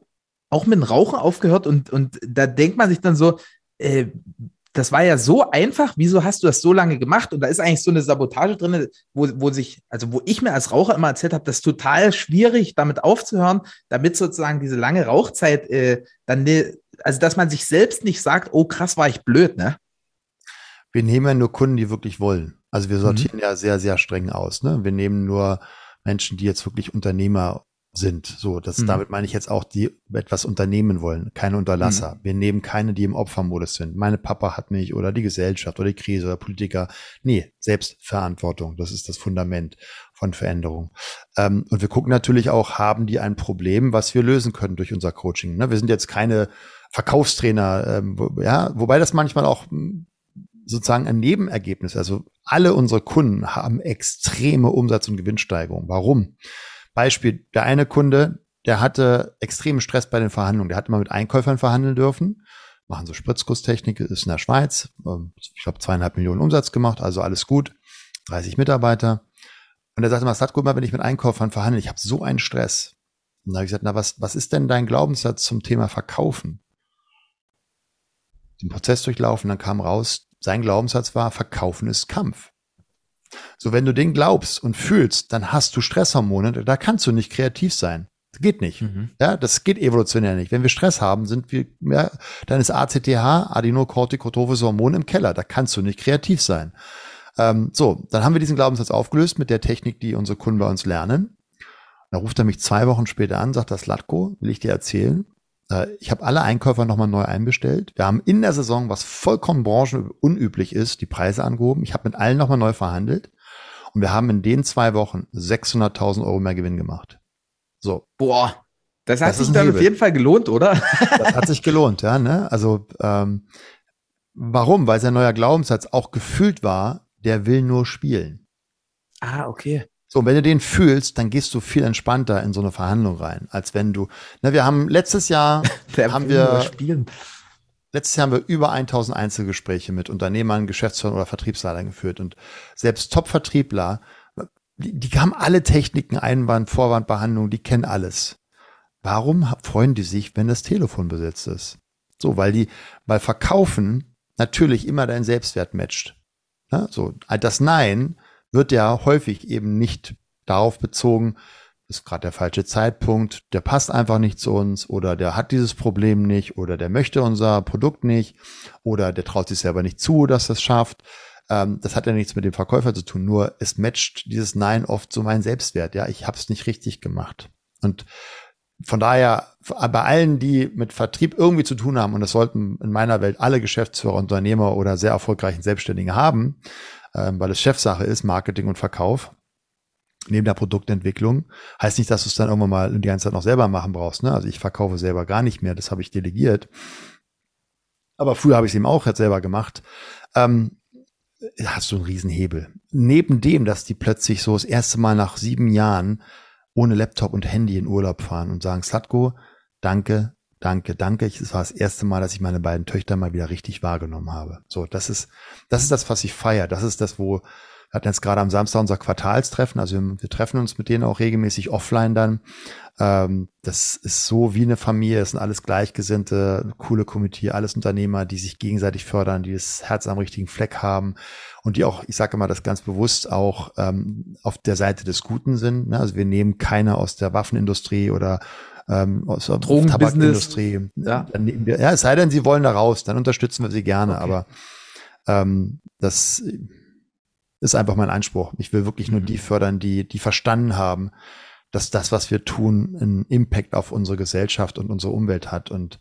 auch mit dem Rauchen aufgehört und, und da denkt man sich dann so, äh, das war ja so einfach, wieso hast du das so lange gemacht? Und da ist eigentlich so eine Sabotage drin, wo, wo sich, also wo ich mir als Raucher immer erzählt habe, das ist total schwierig, damit aufzuhören, damit sozusagen diese lange Rauchzeit äh, dann, ne, also dass man sich selbst nicht sagt, oh krass, war ich blöd, ne? Wir nehmen ja nur Kunden, die wirklich wollen. Also wir sortieren mhm. ja sehr, sehr streng aus. Ne? Wir nehmen nur Menschen, die jetzt wirklich Unternehmer sind. So, das, mhm. damit meine ich jetzt auch, die etwas unternehmen wollen, keine Unterlasser. Mhm. Wir nehmen keine, die im Opfermodus sind. Meine Papa hat mich oder die Gesellschaft oder die Krise oder Politiker. Nee, Selbstverantwortung. Das ist das Fundament von Veränderung. Ähm, und wir gucken natürlich auch, haben die ein Problem, was wir lösen können durch unser Coaching. Ne? Wir sind jetzt keine Verkaufstrainer, ähm, wo, ja, wobei das manchmal auch hm, sozusagen ein Nebenergebnis. Also alle unsere Kunden haben extreme Umsatz- und Gewinnsteigerung. Warum? Beispiel, der eine Kunde, der hatte extremen Stress bei den Verhandlungen. Der hat immer mit Einkäufern verhandeln dürfen. Machen so Spritzgusstechnik, ist in der Schweiz. Ähm, ich glaube, zweieinhalb Millionen Umsatz gemacht, also alles gut. 30 Mitarbeiter. Und er sagte mal, Satko, immer wenn ich mit Einkäufern verhandle, ich habe so einen Stress. Und da habe ich gesagt, na, was, was ist denn dein Glaubenssatz zum Thema Verkaufen? Den Prozess durchlaufen, dann kam raus, sein Glaubenssatz war, Verkaufen ist Kampf. So, wenn du den glaubst und fühlst, dann hast du Stresshormone, da kannst du nicht kreativ sein. Das geht nicht. Mhm. Ja, das geht evolutionär nicht. Wenn wir Stress haben, sind wir, ja, dann ist ACTH, Adenokortikotrophes Hormon im Keller. Da kannst du nicht kreativ sein. Ähm, so, dann haben wir diesen Glaubenssatz aufgelöst mit der Technik, die unsere Kunden bei uns lernen. Da ruft er mich zwei Wochen später an, sagt das Latko, will ich dir erzählen. Äh, ich habe alle Einkäufer nochmal neu einbestellt. Wir haben in der Saison, was vollkommen branchenunüblich ist, die Preise angehoben. Ich habe mit allen nochmal neu verhandelt. Und wir haben in den zwei Wochen 600.000 Euro mehr Gewinn gemacht. So. Boah, das hat das sich dann Hebel. auf jeden Fall gelohnt, oder? das hat sich gelohnt, ja. Ne? Also ähm, warum? Weil sein neuer Glaubenssatz auch gefühlt war, der will nur spielen. Ah, okay. So, und wenn du den fühlst, dann gehst du viel entspannter in so eine Verhandlung rein, als wenn du, na, wir haben letztes Jahr, haben wir, letztes Jahr haben wir über 1000 Einzelgespräche mit Unternehmern, Geschäftsführern oder Vertriebsleitern geführt und selbst Top-Vertriebler, die, die haben alle Techniken, Einwand, Vorwandbehandlung, die kennen alles. Warum freuen die sich, wenn das Telefon besetzt ist? So, weil die, weil Verkaufen natürlich immer dein Selbstwert matcht. Ja, so, das Nein wird ja häufig eben nicht darauf bezogen, ist gerade der falsche Zeitpunkt, der passt einfach nicht zu uns oder der hat dieses Problem nicht oder der möchte unser Produkt nicht oder der traut sich selber nicht zu, dass das schafft. Ähm, das hat ja nichts mit dem Verkäufer zu tun, nur es matcht dieses Nein oft so meinen Selbstwert. Ja, ich habe es nicht richtig gemacht. Und von daher, bei allen, die mit Vertrieb irgendwie zu tun haben, und das sollten in meiner Welt alle Geschäftsführer, Unternehmer oder sehr erfolgreichen Selbstständige haben, ähm, weil es Chefsache ist, Marketing und Verkauf, neben der Produktentwicklung. Heißt nicht, dass du es dann irgendwann mal die ganze Zeit noch selber machen brauchst. Ne? Also ich verkaufe selber gar nicht mehr, das habe ich delegiert. Aber früher habe ich es eben auch jetzt selber gemacht. Ähm, hast du einen Riesenhebel. Neben dem, dass die plötzlich so das erste Mal nach sieben Jahren ohne Laptop und Handy in Urlaub fahren und sagen, Slatko, danke, danke, danke. Es war das erste Mal, dass ich meine beiden Töchter mal wieder richtig wahrgenommen habe. So, das ist, das ist das, was ich feiere. Das ist das, wo, wir hatten jetzt gerade am Samstag unser Quartalstreffen, also wir, wir treffen uns mit denen auch regelmäßig offline dann. Ähm, das ist so wie eine Familie, das sind alles Gleichgesinnte, coole Komitee, alles Unternehmer, die sich gegenseitig fördern, die das Herz am richtigen Fleck haben und die auch, ich sage immer das ganz bewusst, auch ähm, auf der Seite des Guten sind. Ne? Also wir nehmen keine aus der Waffenindustrie oder ähm, aus der Tabakindustrie. Ja. ja, es sei denn, sie wollen da raus, dann unterstützen wir sie gerne, okay. aber ähm, das ist einfach mein Anspruch. Ich will wirklich nur die mhm. fördern, die, die verstanden haben, dass das, was wir tun, einen Impact auf unsere Gesellschaft und unsere Umwelt hat. Und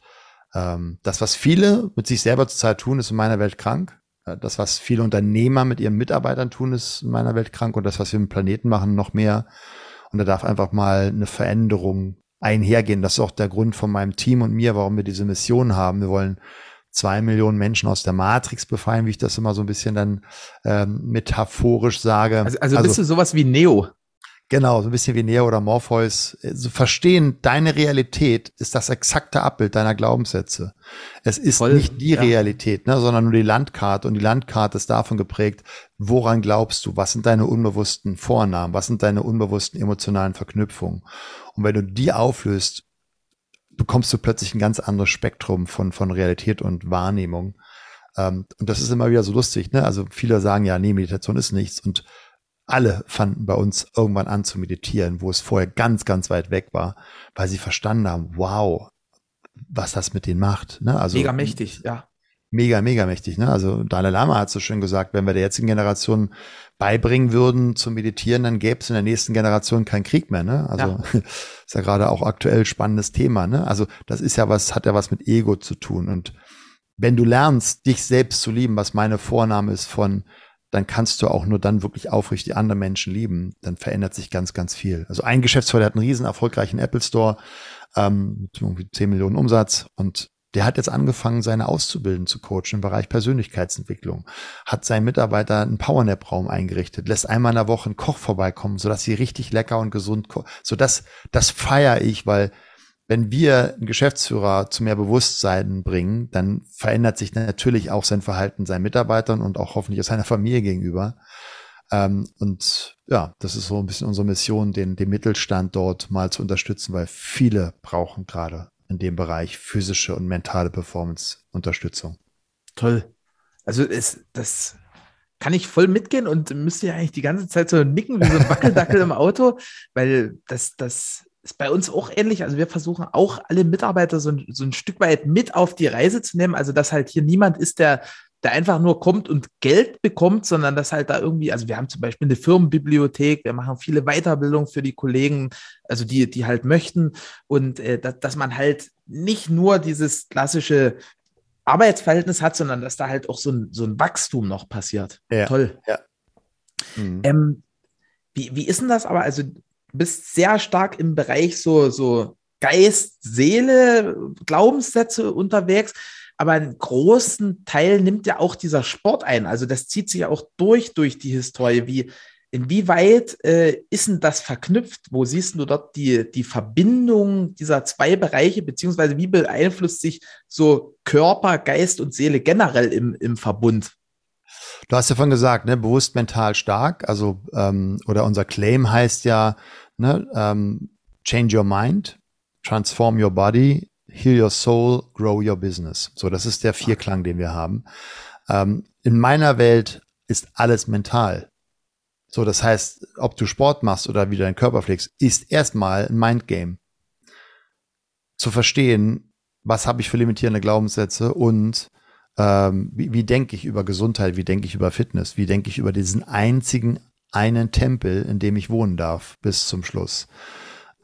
ähm, das, was viele mit sich selber zurzeit tun, ist in meiner Welt krank. Äh, das, was viele Unternehmer mit ihren Mitarbeitern tun, ist in meiner Welt krank. Und das, was wir im Planeten machen, noch mehr. Und da darf einfach mal eine Veränderung einhergehen. Das ist auch der Grund von meinem Team und mir, warum wir diese Mission haben. Wir wollen zwei Millionen Menschen aus der Matrix befreien, wie ich das immer so ein bisschen dann ähm, metaphorisch sage. Also, also, also bist du sowas wie Neo? Genau, so ein bisschen wie Neo oder Morpheus. Also verstehen, deine Realität ist das exakte Abbild deiner Glaubenssätze. Es ist Voll, nicht die ja. Realität, ne, sondern nur die Landkarte. Und die Landkarte ist davon geprägt, woran glaubst du? Was sind deine unbewussten Vornamen? Was sind deine unbewussten emotionalen Verknüpfungen? Und wenn du die auflöst, bekommst du plötzlich ein ganz anderes Spektrum von, von Realität und Wahrnehmung. Ähm, und das ist immer wieder so lustig, ne? Also viele sagen ja, nee, Meditation ist nichts. Und alle fanden bei uns irgendwann an zu meditieren, wo es vorher ganz, ganz weit weg war, weil sie verstanden haben, wow, was das mit denen macht. Ne? Also, mega mächtig, ja. Mega, mega mächtig. Ne? Also Dalai Lama hat so schön gesagt, wenn wir der jetzigen Generation beibringen würden zu meditieren, dann gäbe es in der nächsten Generation keinen Krieg mehr. Ne? Also ja. ist ja gerade auch aktuell spannendes Thema. Ne? Also das ist ja was, hat ja was mit Ego zu tun. Und wenn du lernst, dich selbst zu lieben, was meine Vorname ist von dann kannst du auch nur dann wirklich aufrichtig andere Menschen lieben. Dann verändert sich ganz, ganz viel. Also ein Geschäftsführer hat einen riesen erfolgreichen Apple Store ähm, mit irgendwie 10 Millionen Umsatz und der hat jetzt angefangen, seine Auszubildenden zu coachen im Bereich Persönlichkeitsentwicklung, hat seinen Mitarbeiter einen Powernap-Raum eingerichtet, lässt einmal in der Woche einen Koch vorbeikommen, sodass sie richtig lecker und gesund kochen. So das, das feiere ich, weil wenn wir einen Geschäftsführer zu mehr Bewusstsein bringen, dann verändert sich natürlich auch sein Verhalten seinen Mitarbeitern und auch hoffentlich seiner Familie gegenüber. Ähm, und ja, das ist so ein bisschen unsere Mission, den, den Mittelstand dort mal zu unterstützen, weil viele brauchen gerade in dem Bereich physische und mentale Performance-Unterstützung. Toll. Also ist das kann ich voll mitgehen und müsste ja eigentlich die ganze Zeit so nicken wie so ein Wackeldackel im Auto, weil das, das ist bei uns auch ähnlich. Also wir versuchen auch alle Mitarbeiter so ein, so ein Stück weit mit auf die Reise zu nehmen. Also dass halt hier niemand ist, der, der einfach nur kommt und Geld bekommt, sondern dass halt da irgendwie, also wir haben zum Beispiel eine Firmenbibliothek, wir machen viele Weiterbildungen für die Kollegen, also die, die halt möchten und äh, dass, dass man halt nicht nur dieses klassische Arbeitsverhältnis hat, sondern dass da halt auch so ein, so ein Wachstum noch passiert. Ja, Toll. Ja. Mhm. Ähm, wie, wie ist denn das aber? Also bist sehr stark im Bereich so, so Geist, Seele, Glaubenssätze unterwegs. Aber einen großen Teil nimmt ja auch dieser Sport ein. Also das zieht sich ja auch durch, durch die Historie. Wie, inwieweit äh, ist denn das verknüpft? Wo siehst du dort die, die Verbindung dieser zwei Bereiche, beziehungsweise wie beeinflusst sich so Körper, Geist und Seele generell im, im Verbund? Du hast ja vorhin gesagt, ne, bewusst mental stark, also ähm, oder unser Claim heißt ja, ne, ähm, change your mind, transform your body, heal your soul, grow your business. So, das ist der Vierklang, den wir haben. Ähm, in meiner Welt ist alles mental. So, das heißt, ob du Sport machst oder wieder deinen Körper pflegst, ist erstmal ein Mindgame. Zu verstehen, was habe ich für limitierende Glaubenssätze und ähm, wie, wie denke ich über Gesundheit, wie denke ich über Fitness, wie denke ich über diesen einzigen einen Tempel, in dem ich wohnen darf, bis zum Schluss.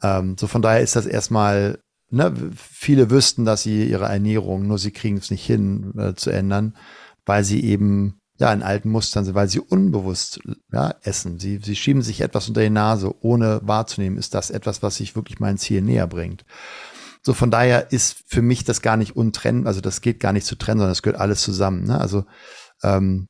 Ähm, so von daher ist das erstmal, ne, viele wüssten, dass sie ihre Ernährung, nur sie kriegen es nicht hin äh, zu ändern, weil sie eben ja in alten Mustern sind, weil sie unbewusst ja, essen. Sie, sie schieben sich etwas unter die Nase, ohne wahrzunehmen, ist das etwas, was sich wirklich mein Ziel näher bringt. So von daher ist für mich das gar nicht untrennend, also das geht gar nicht zu trennen, sondern es gehört alles zusammen. Ne? Also ähm,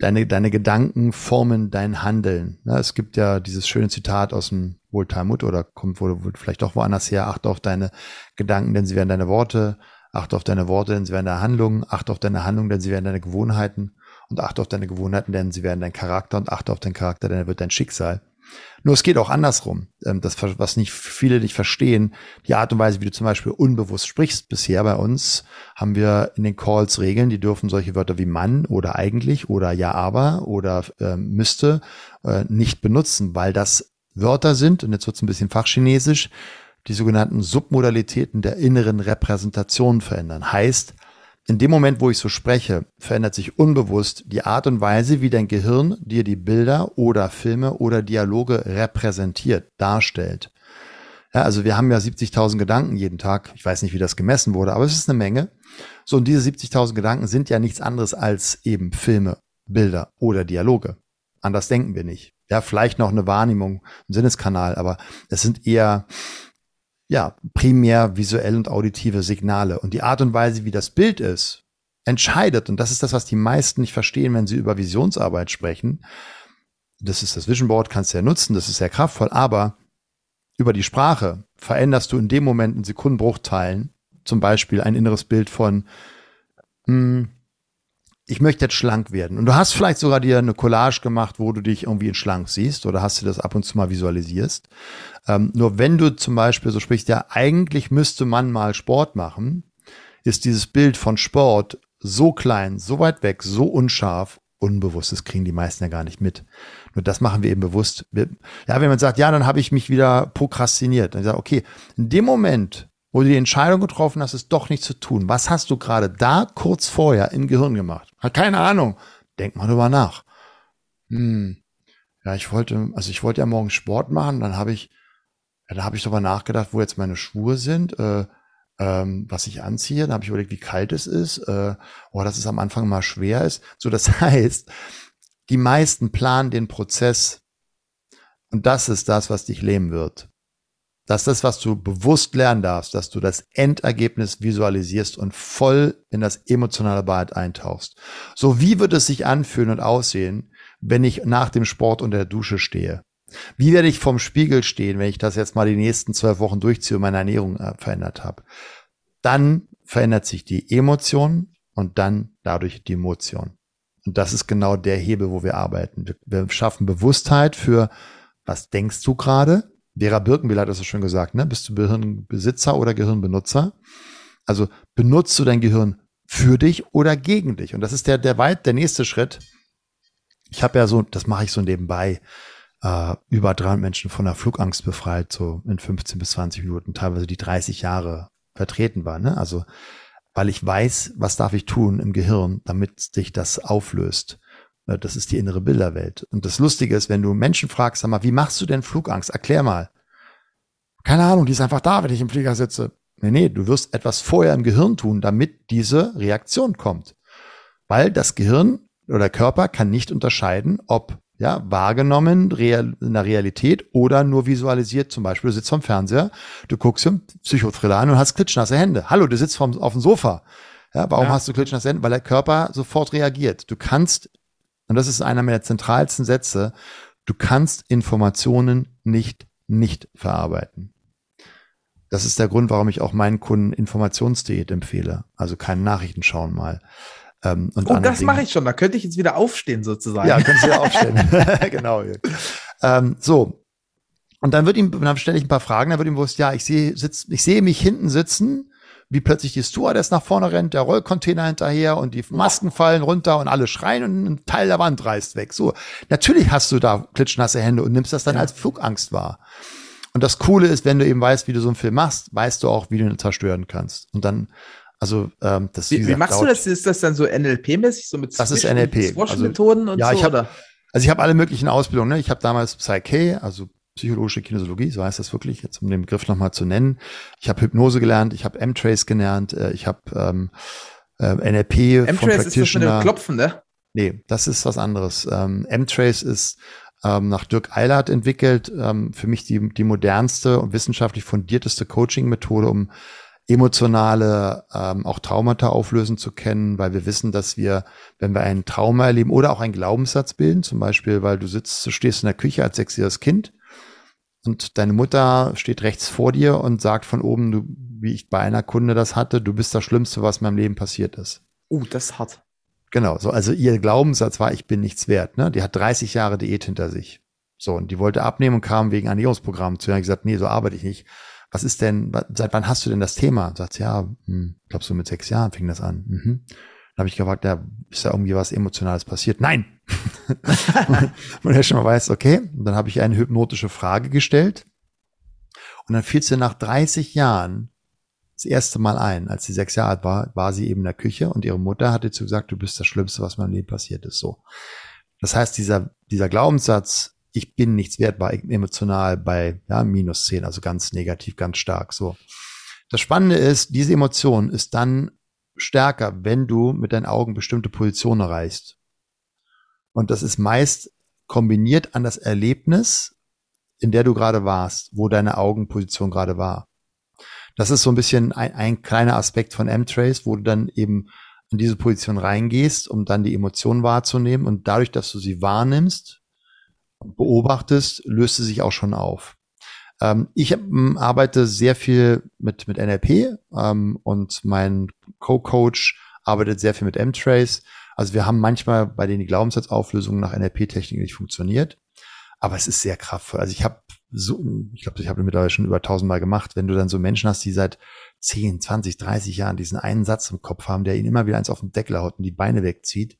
deine, deine Gedanken formen dein Handeln. Ne? Es gibt ja dieses schöne Zitat aus dem wohl Talmud oder kommt wohl, wohl vielleicht doch woanders her. Achte auf deine Gedanken, denn sie werden deine Worte. Achte auf deine Worte, denn sie werden deine Handlungen. Achte auf deine Handlungen, denn sie werden deine Gewohnheiten. Und achte auf deine Gewohnheiten, denn sie werden dein Charakter. Und achte auf deinen Charakter, denn er wird dein Schicksal. Nur es geht auch andersrum. Ähm, das, was nicht viele nicht verstehen, die Art und Weise, wie du zum Beispiel unbewusst sprichst. Bisher bei uns haben wir in den Calls Regeln, die dürfen solche Wörter wie Mann oder eigentlich oder ja aber oder äh, müsste äh, nicht benutzen, weil das Wörter sind, und jetzt wird es ein bisschen fachchinesisch, die sogenannten Submodalitäten der inneren Repräsentation verändern. Heißt, in dem Moment, wo ich so spreche, verändert sich unbewusst die Art und Weise, wie dein Gehirn dir die Bilder oder Filme oder Dialoge repräsentiert, darstellt. Ja, also wir haben ja 70.000 Gedanken jeden Tag. Ich weiß nicht, wie das gemessen wurde, aber es ist eine Menge. So, und diese 70.000 Gedanken sind ja nichts anderes als eben Filme, Bilder oder Dialoge. Anders denken wir nicht. Ja, vielleicht noch eine Wahrnehmung, ein Sinneskanal, aber es sind eher ja, primär visuell und auditive Signale. Und die Art und Weise, wie das Bild ist, entscheidet, und das ist das, was die meisten nicht verstehen, wenn sie über Visionsarbeit sprechen. Das ist das Vision Board, kannst du ja nutzen, das ist sehr kraftvoll, aber über die Sprache veränderst du in dem Moment in Sekundenbruchteilen zum Beispiel ein inneres Bild von, mh, hm, ich möchte jetzt schlank werden. Und du hast vielleicht sogar dir eine Collage gemacht, wo du dich irgendwie in schlank siehst oder hast du das ab und zu mal visualisierst. Ähm, nur wenn du zum Beispiel so sprichst, ja, eigentlich müsste man mal Sport machen, ist dieses Bild von Sport so klein, so weit weg, so unscharf, unbewusst. Das kriegen die meisten ja gar nicht mit. Nur das machen wir eben bewusst. Ja, wenn man sagt, ja, dann habe ich mich wieder prokrastiniert. Dann sage okay, in dem Moment, wo du die Entscheidung getroffen hast, es doch nicht zu tun, was hast du gerade da kurz vorher im Gehirn gemacht? Hat keine Ahnung. Denk mal drüber nach. Hm. Ja, ich wollte, also ich wollte ja morgen Sport machen, dann habe ich, ja, da habe ich darüber nachgedacht, wo jetzt meine Schuhe sind. Äh, ähm, was ich anziehe. Dann habe ich überlegt, wie kalt es ist. Äh, oh, dass es am Anfang mal schwer ist. So, das heißt, die meisten planen den Prozess und das ist das, was dich lähmen wird. Das ist das, was du bewusst lernen darfst, dass du das Endergebnis visualisierst und voll in das emotionale Bad eintauchst. So wie wird es sich anfühlen und aussehen, wenn ich nach dem Sport unter der Dusche stehe? Wie werde ich vorm Spiegel stehen, wenn ich das jetzt mal die nächsten zwölf Wochen durchziehe und meine Ernährung äh, verändert habe? Dann verändert sich die Emotion und dann dadurch die Emotion. Und das ist genau der Hebel, wo wir arbeiten. Wir, wir schaffen Bewusstheit für, was denkst du gerade? Vera Birkenbill hat das so schön gesagt, ne? Bist du Gehirnbesitzer oder Gehirnbenutzer? Also benutzt du dein Gehirn für dich oder gegen dich? Und das ist der, der weit, der nächste Schritt. Ich habe ja so, das mache ich so nebenbei äh, über 300 Menschen von der Flugangst befreit, so in 15 bis 20 Minuten, teilweise die 30 Jahre vertreten war. Ne? Also weil ich weiß, was darf ich tun im Gehirn, damit sich das auflöst. Äh, das ist die innere Bilderwelt. Und das Lustige ist, wenn du Menschen fragst, sag mal, wie machst du denn Flugangst? Erklär mal. Keine Ahnung, die ist einfach da, wenn ich im Flieger sitze. Nee, nee, du wirst etwas vorher im Gehirn tun, damit diese Reaktion kommt. Weil das Gehirn oder der Körper kann nicht unterscheiden, ob ja, wahrgenommen real, in der Realität oder nur visualisiert. Zum Beispiel, du sitzt vom Fernseher, du guckst im Psychothriller an und hast klitschnasse Hände. Hallo, du sitzt vom, auf dem Sofa. Ja, warum ja. hast du klitschnasse Hände? Weil der Körper sofort reagiert. Du kannst, und das ist einer der zentralsten Sätze, du kannst Informationen nicht nicht verarbeiten. Das ist der Grund, warum ich auch meinen Kunden Informationsdiät empfehle. Also keine Nachrichten schauen mal. Ähm, und oh, das mache ich schon. Da könnte ich jetzt wieder aufstehen sozusagen. Ja, könntest du wieder aufstehen. genau. Ähm, so. Und dann wird ihm, dann stelle ich ein paar Fragen, dann wird ihm bewusst, ja, ich sehe, sitz, ich sehe mich hinten sitzen, wie plötzlich die Stewardess nach vorne rennt, der Rollcontainer hinterher und die Masken fallen runter und alle schreien und ein Teil der Wand reißt weg. So. Natürlich hast du da klitschnasse Hände und nimmst das dann ja. als Flugangst wahr. Und das Coole ist, wenn du eben weißt, wie du so einen Film machst, weißt du auch, wie du ihn zerstören kannst. Und dann also ähm, das wie, wie, gesagt, wie machst du das? Ist das dann so NLP-mäßig, so mit das ist NLP. Methoden also, und ja, so? Ich hab, also ich habe alle möglichen Ausbildungen. Ne? Ich habe damals Psyche, also psychologische Kinesiologie, so heißt das wirklich, jetzt um den Begriff nochmal zu nennen. Ich habe Hypnose gelernt, ich habe M-Trace gelernt, äh, ich habe ähm, äh, NLP M-Trace ist das mit dem Klopfen, ne? Nee, das ist was anderes. Ähm, M-Trace ist ähm, nach Dirk Eilert entwickelt, ähm, für mich die, die modernste und wissenschaftlich fundierteste Coaching-Methode, um emotionale, ähm, auch Traumata auflösen zu kennen, weil wir wissen, dass wir, wenn wir ein Trauma erleben oder auch einen Glaubenssatz bilden, zum Beispiel, weil du sitzt, du stehst in der Küche als sechsjähriges Kind und deine Mutter steht rechts vor dir und sagt von oben, du, wie ich bei einer Kunde das hatte, du bist das Schlimmste, was in meinem Leben passiert ist. Uh, das hart. Genau, so, also ihr Glaubenssatz war, ich bin nichts wert, ne? Die hat 30 Jahre Diät hinter sich. So, und die wollte abnehmen und kam wegen Ernährungsprogramm zu ihr und gesagt, nee, so arbeite ich nicht was ist denn, seit wann hast du denn das Thema? Und sagt, ja, hm, glaubst du, mit sechs Jahren fing das an. Mhm. Dann habe ich gefragt, ja, ist da irgendwie was Emotionales passiert? Nein! und er schon mal weiß, okay, und dann habe ich eine hypnotische Frage gestellt. Und dann fiel sie nach 30 Jahren das erste Mal ein, als sie sechs Jahre alt war, war sie eben in der Küche und ihre Mutter hatte zu gesagt, du bist das Schlimmste, was meinem Leben passiert ist. So. Das heißt, dieser, dieser Glaubenssatz, ich bin nichts wert, war emotional bei ja, minus zehn, also ganz negativ, ganz stark. So. Das Spannende ist, diese Emotion ist dann stärker, wenn du mit deinen Augen bestimmte Positionen erreichst. Und das ist meist kombiniert an das Erlebnis, in der du gerade warst, wo deine Augenposition gerade war. Das ist so ein bisschen ein, ein kleiner Aspekt von M-Trace, wo du dann eben in diese Position reingehst, um dann die Emotionen wahrzunehmen und dadurch, dass du sie wahrnimmst, beobachtest, löst sie sich auch schon auf. Ähm, ich ähm, arbeite sehr viel mit, mit NLP ähm, und mein Co-Coach arbeitet sehr viel mit M-Trace. Also wir haben manchmal bei denen die Glaubenssatzauflösung nach NLP-Technik nicht funktioniert, aber es ist sehr kraftvoll. Also ich habe so, ich glaube, ich habe mittlerweile schon über tausendmal gemacht, wenn du dann so Menschen hast, die seit 10, 20, 30 Jahren diesen einen Satz im Kopf haben, der ihnen immer wieder eins auf den Deckel haut und die Beine wegzieht.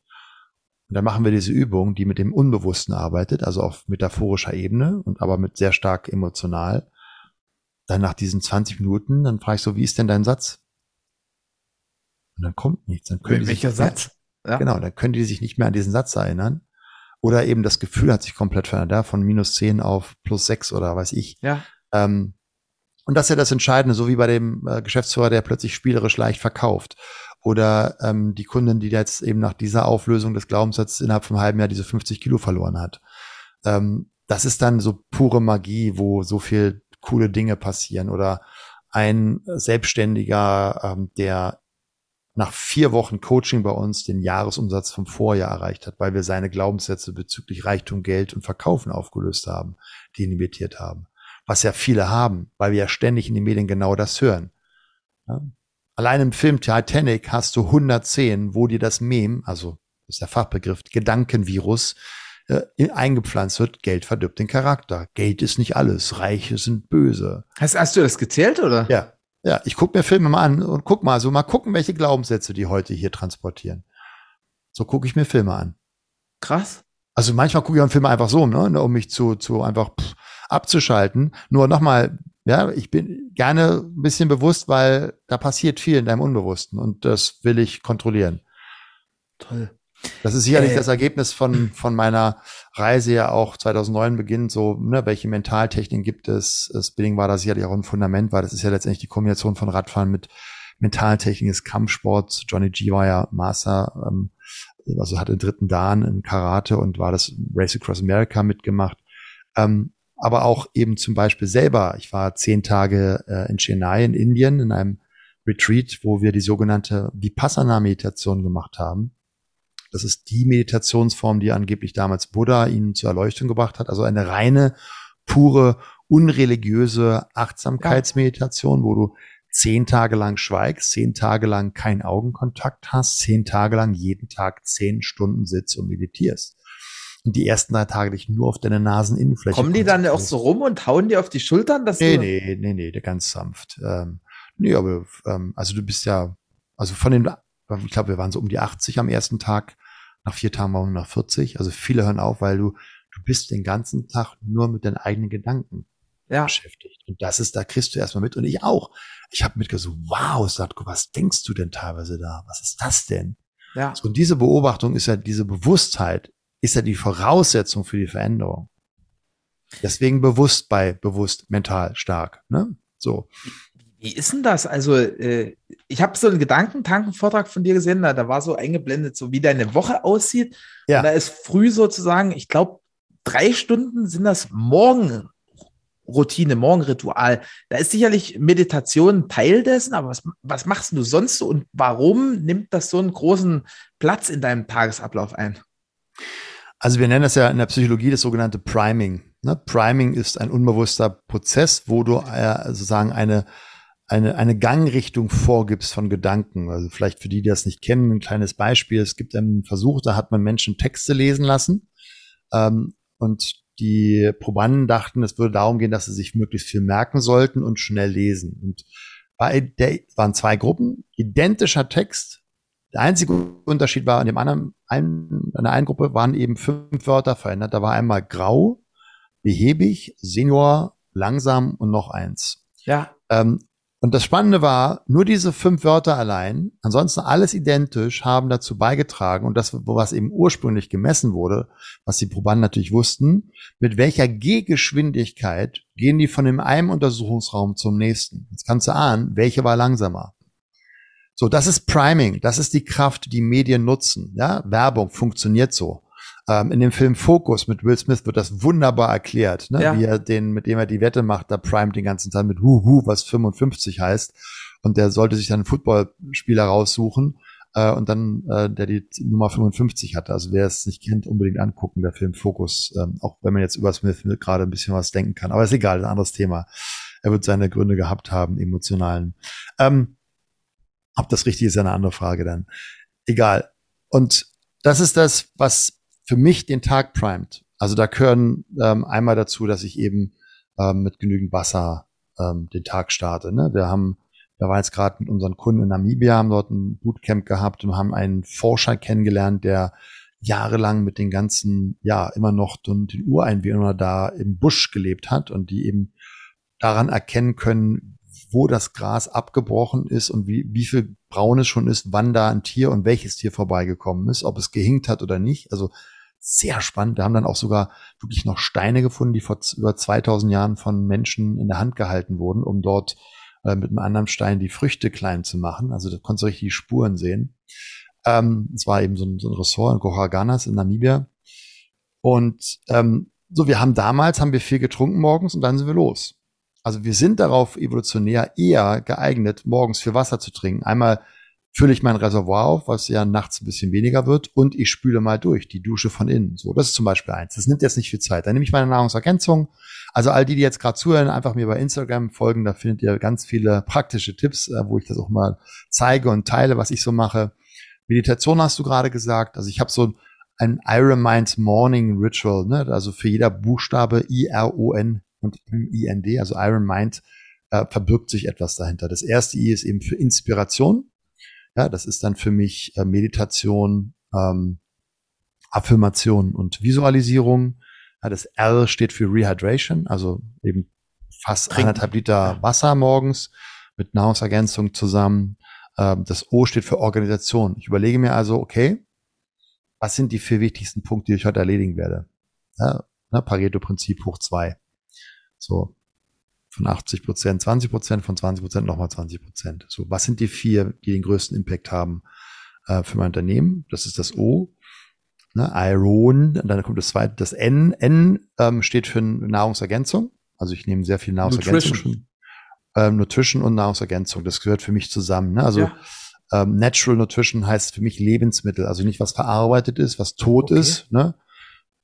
Und dann machen wir diese Übung, die mit dem Unbewussten arbeitet, also auf metaphorischer Ebene und aber mit sehr stark emotional. Dann nach diesen 20 Minuten, dann frage ich so, wie ist denn dein Satz? Und dann kommt nichts. Dann können Welcher sich, Satz? Ja. Genau, dann können die sich nicht mehr an diesen Satz erinnern. Oder eben das Gefühl hat sich komplett verändert, ja, von minus 10 auf plus 6 oder weiß ich. Ja. Ähm, und das ist ja das Entscheidende, so wie bei dem äh, Geschäftsführer, der plötzlich spielerisch leicht verkauft. Oder ähm, die Kundin, die jetzt eben nach dieser Auflösung des Glaubenssatzes innerhalb von einem halben Jahr diese 50 Kilo verloren hat. Ähm, das ist dann so pure Magie, wo so viel coole Dinge passieren. Oder ein Selbstständiger, ähm, der nach vier Wochen Coaching bei uns den Jahresumsatz vom Vorjahr erreicht hat, weil wir seine Glaubenssätze bezüglich Reichtum, Geld und Verkaufen aufgelöst haben, die ihn imitiert haben. Was ja viele haben, weil wir ja ständig in den Medien genau das hören. Ja? Allein im Film Titanic hast du 110, wo dir das Mem, also das ist der Fachbegriff, Gedankenvirus, äh, eingepflanzt wird, Geld verdirbt den Charakter. Geld ist nicht alles, Reiche sind böse. Hast, hast du das gezählt, oder? Ja, ja, ich gucke mir Filme mal an und guck mal, so mal gucken, welche Glaubenssätze die heute hier transportieren. So gucke ich mir Filme an. Krass. Also manchmal gucke ich auch Filme einfach so, ne, ne, um mich zu, zu einfach pff, abzuschalten. Nur nochmal, ja, ich bin gerne ein bisschen bewusst, weil da passiert viel in deinem Unbewussten und das will ich kontrollieren. Toll. Das ist sicherlich äh, das Ergebnis von, von meiner Reise ja auch 2009 beginnt, so, ne, welche Mentaltechniken gibt es? Spinning war da sicherlich auch ein Fundament, weil das ist ja letztendlich die Kombination von Radfahren mit Mentaltechnik, ist Kampfsport. Johnny G war ja Master, ähm, also hatte den dritten Dan in Karate und war das Race Across America mitgemacht. Ähm, aber auch eben zum Beispiel selber. Ich war zehn Tage äh, in Chennai in Indien in einem Retreat, wo wir die sogenannte Vipassana-Meditation gemacht haben. Das ist die Meditationsform, die angeblich damals Buddha ihnen zur Erleuchtung gebracht hat. Also eine reine, pure, unreligiöse Achtsamkeitsmeditation, wo du zehn Tage lang schweigst, zehn Tage lang keinen Augenkontakt hast, zehn Tage lang jeden Tag zehn Stunden sitzt und meditierst. Und die ersten drei Tage dich nur auf deine Naseninnenfläche. Kommen die dann auch so rum und hauen dir auf die Schultern? Dass nee, nee, nee, nee, ganz sanft. Ähm, nee, aber ähm, also du bist ja, also von den, ich glaube, wir waren so um die 80 am ersten Tag. Nach vier Tagen waren wir nach 40. Also viele hören auf, weil du, du bist den ganzen Tag nur mit deinen eigenen Gedanken ja. beschäftigt. Und das ist, da kriegst du erstmal mit. Und ich auch. Ich habe mitgedacht, so, wow, Satko, was denkst du denn teilweise da? Was ist das denn? Ja. So, und diese Beobachtung ist ja, diese Bewusstheit ist ja die Voraussetzung für die Veränderung. Deswegen bewusst bei bewusst mental stark. Ne? So. Wie ist denn das? Also, äh, ich habe so einen Gedankentanken-Vortrag von dir gesehen, da, da war so eingeblendet, so wie deine Woche aussieht. Ja. Und da ist früh sozusagen, ich glaube, drei Stunden sind das Morgenroutine, Morgenritual. Da ist sicherlich Meditation Teil dessen, aber was, was machst du sonst so und warum nimmt das so einen großen Platz in deinem Tagesablauf ein? Also wir nennen das ja in der Psychologie das sogenannte Priming. Ne? Priming ist ein unbewusster Prozess, wo du äh, sozusagen eine eine, eine Gangrichtung vorgibst von Gedanken. Also vielleicht für die, die das nicht kennen, ein kleines Beispiel. Es gibt einen Versuch, da hat man Menschen Texte lesen lassen. Ähm, und die Probanden dachten, es würde darum gehen, dass sie sich möglichst viel merken sollten und schnell lesen. Und bei der waren zwei Gruppen, identischer Text. Der einzige Unterschied war, in dem anderen, einen, in der einen Gruppe waren eben fünf Wörter verändert. Da war einmal grau, behäbig, senior, langsam und noch eins. Ja. Ähm, und das Spannende war, nur diese fünf Wörter allein, ansonsten alles identisch, haben dazu beigetragen und das, was eben ursprünglich gemessen wurde, was die Probanden natürlich wussten, mit welcher Gehgeschwindigkeit gehen die von dem einen Untersuchungsraum zum nächsten. Jetzt kannst du ahnen, welche war langsamer. So, das ist Priming, das ist die Kraft, die Medien nutzen. Ja, Werbung funktioniert so. Ähm, in dem Film Focus mit Will Smith wird das wunderbar erklärt, ne? Ja. wie er den, mit dem er die Wette macht, da primet den ganzen Tag mit Huhu, was 55 heißt. Und der sollte sich dann einen Footballspieler raussuchen äh, und dann äh, der die Nummer 55 hatte. Also wer es nicht kennt, unbedingt angucken, der Film Focus, ähm, auch wenn man jetzt über Smith gerade ein bisschen was denken kann. Aber ist egal, ein anderes Thema. Er wird seine Gründe gehabt haben, emotionalen. Ähm, ob das richtig ist, ist eine andere Frage dann. Egal. Und das ist das, was für mich den Tag primet. Also da gehören ähm, einmal dazu, dass ich eben ähm, mit genügend Wasser ähm, den Tag starte. Ne? Wir haben, wir waren jetzt gerade mit unseren Kunden in Namibia, haben dort ein Bootcamp gehabt und haben einen Forscher kennengelernt, der jahrelang mit den ganzen, ja, immer noch den, den Ureinwohnern da im Busch gelebt hat und die eben daran erkennen können, wo das Gras abgebrochen ist und wie, wie viel braun es schon ist, wann da ein Tier und welches Tier vorbeigekommen ist, ob es gehinkt hat oder nicht. Also sehr spannend. Wir haben dann auch sogar wirklich noch Steine gefunden, die vor über 2000 Jahren von Menschen in der Hand gehalten wurden, um dort äh, mit einem anderen Stein die Früchte klein zu machen. Also da konntest du richtig die Spuren sehen. Ähm, es war eben so ein, so ein Ressort in Gohaganas in Namibia. Und ähm, so, wir haben damals, haben wir viel getrunken morgens und dann sind wir los. Also wir sind darauf evolutionär eher geeignet, morgens viel Wasser zu trinken. Einmal fülle ich mein Reservoir auf, was ja nachts ein bisschen weniger wird, und ich spüle mal durch, die Dusche von innen. So, das ist zum Beispiel eins. Das nimmt jetzt nicht viel Zeit. Dann nehme ich meine Nahrungsergänzung. Also all die, die jetzt gerade zuhören, einfach mir bei Instagram folgen, da findet ihr ganz viele praktische Tipps, äh, wo ich das auch mal zeige und teile, was ich so mache. Meditation hast du gerade gesagt. Also ich habe so ein Iron Mind Morning Ritual, ne? also für jeder Buchstabe I-R-O-N und M-I-N-D, also Iron Mind, äh, verbirgt sich etwas dahinter. Das erste I ist eben für Inspiration. Ja, das ist dann für mich äh, Meditation, ähm, Affirmation und Visualisierung. Ja, das R steht für Rehydration, also eben fast Trinken. anderthalb Liter Wasser morgens mit Nahrungsergänzung zusammen. Ähm, das O steht für Organisation. Ich überlege mir also, okay, was sind die vier wichtigsten Punkte, die ich heute erledigen werde? Ja, ne, Pareto-Prinzip hoch zwei. So, von 80 Prozent 20 Prozent, von 20 Prozent nochmal 20 Prozent. So, was sind die vier, die den größten Impact haben äh, für mein Unternehmen? Das ist das O. Ne, Iron, und dann kommt das zweite, das N. N ähm, steht für Nahrungsergänzung. Also ich nehme sehr viel Nahrungsergänzung. Nutrition. Ähm, Nutrition und Nahrungsergänzung, das gehört für mich zusammen. Ne? Also Ja. ähm, Natural Nutrition heißt für mich Lebensmittel, also nicht was verarbeitet ist, was tot Okay. ist. Ne?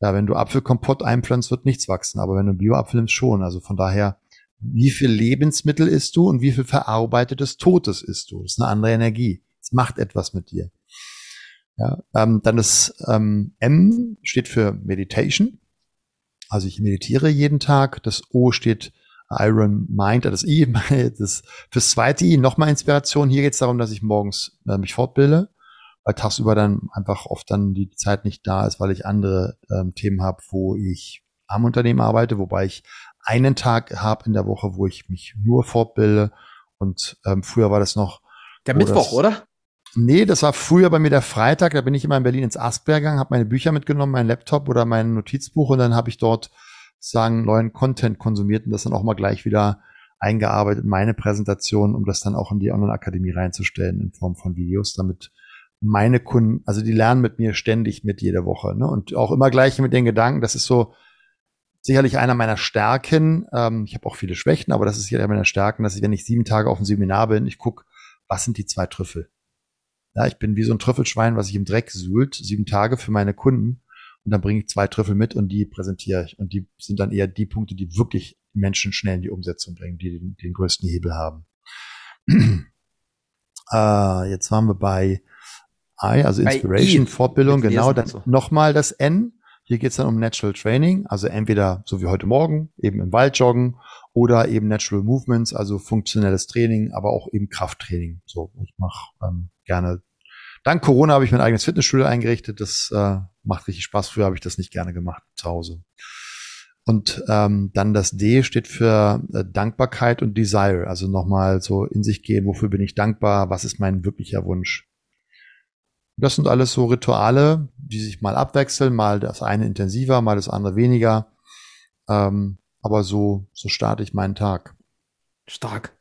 Ja, wenn du Apfelkompott einpflanzt, wird nichts wachsen, aber wenn du Bioapfel nimmst, schon. Also von daher, wie viel Lebensmittel isst du und wie viel verarbeitetes Totes isst du? Das ist eine andere Energie. Es macht etwas mit dir. Ja, ähm, dann das ähm, M steht für Meditation. Also ich meditiere jeden Tag. Das O steht Iron Mind, das I, das fürs zweite I nochmal Inspiration. Hier geht es darum, dass ich morgens äh, mich fortbilde, weil tagsüber dann einfach oft dann die Zeit nicht da ist, weil ich andere ähm, Themen habe, wo ich am Unternehmen arbeite, wobei ich einen Tag habe in der Woche, wo ich mich nur fortbilde. Und ähm, früher war das noch Der Mittwoch, das- oder? Nee, das war früher bei mir der Freitag. Da bin ich immer in Berlin ins Asperger gegangen, habe meine Bücher mitgenommen, meinen Laptop oder mein Notizbuch und dann habe ich dort sagen neuen Content konsumiert und das dann auch mal gleich wieder eingearbeitet in meine Präsentation, um das dann auch in die Online-Akademie reinzustellen in Form von Videos, damit meine Kunden, also die lernen mit mir ständig mit jede Woche ne? und auch immer gleich mit den Gedanken, das ist so sicherlich einer meiner Stärken. Ähm, ich habe auch viele Schwächen, aber das ist ja einer meiner Stärken, dass ich, wenn ich sieben Tage auf dem Seminar bin, ich gucke, was sind die zwei Trüffel? Ja, ich bin wie so ein Trüffelschwein, was sich im Dreck suhlt, sieben Tage für meine Kunden. Und dann bringe ich zwei Trüffel mit und die präsentiere ich. Und die sind dann eher die Punkte, die wirklich Menschen schnell in die Umsetzung bringen, die den, den größten Hebel haben. äh, jetzt waren wir bei I, also Inspiration, I. Fortbildung, genau. Dann so. nochmal das N. Hier geht es dann um Natural Training, also entweder so wie heute Morgen, eben im Wald joggen oder eben Natural Movements, also funktionelles Training, aber auch eben Krafttraining. So, ich mache ähm, gerne. Dank Corona habe ich mein eigenes Fitnessstudio eingerichtet. Das äh, macht richtig Spaß. Früher habe ich das nicht gerne gemacht zu Hause. Und ähm, dann das D steht für äh, Dankbarkeit und Desire. Also nochmal so in sich gehen, wofür bin ich dankbar, was ist mein wirklicher Wunsch. Das sind alles so Rituale, die sich mal abwechseln, mal das eine intensiver, mal das andere weniger. Ähm, aber so, so starte ich meinen Tag. Stark.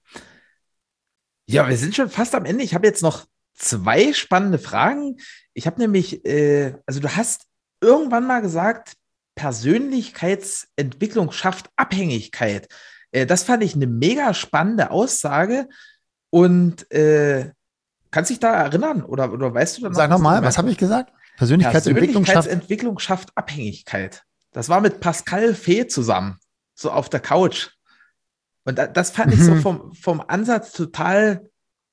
Ja, wir sind schon fast am Ende. Ich habe jetzt noch zwei spannende Fragen. Ich habe nämlich, äh, also du hast irgendwann mal gesagt, Persönlichkeitsentwicklung schafft Abhängigkeit. Äh, das fand ich eine mega spannende Aussage. Und äh, kannst dich da erinnern oder, oder weißt du dann noch? Sag nochmal, was habe ich gesagt? Persönlichkeitsentwicklung, Persönlichkeitsentwicklung schafft, Abhängigkeit. Das war mit Pascal Fee zusammen, so auf der Couch. Und das fand mhm. ich so mhm. vom, vom Ansatz total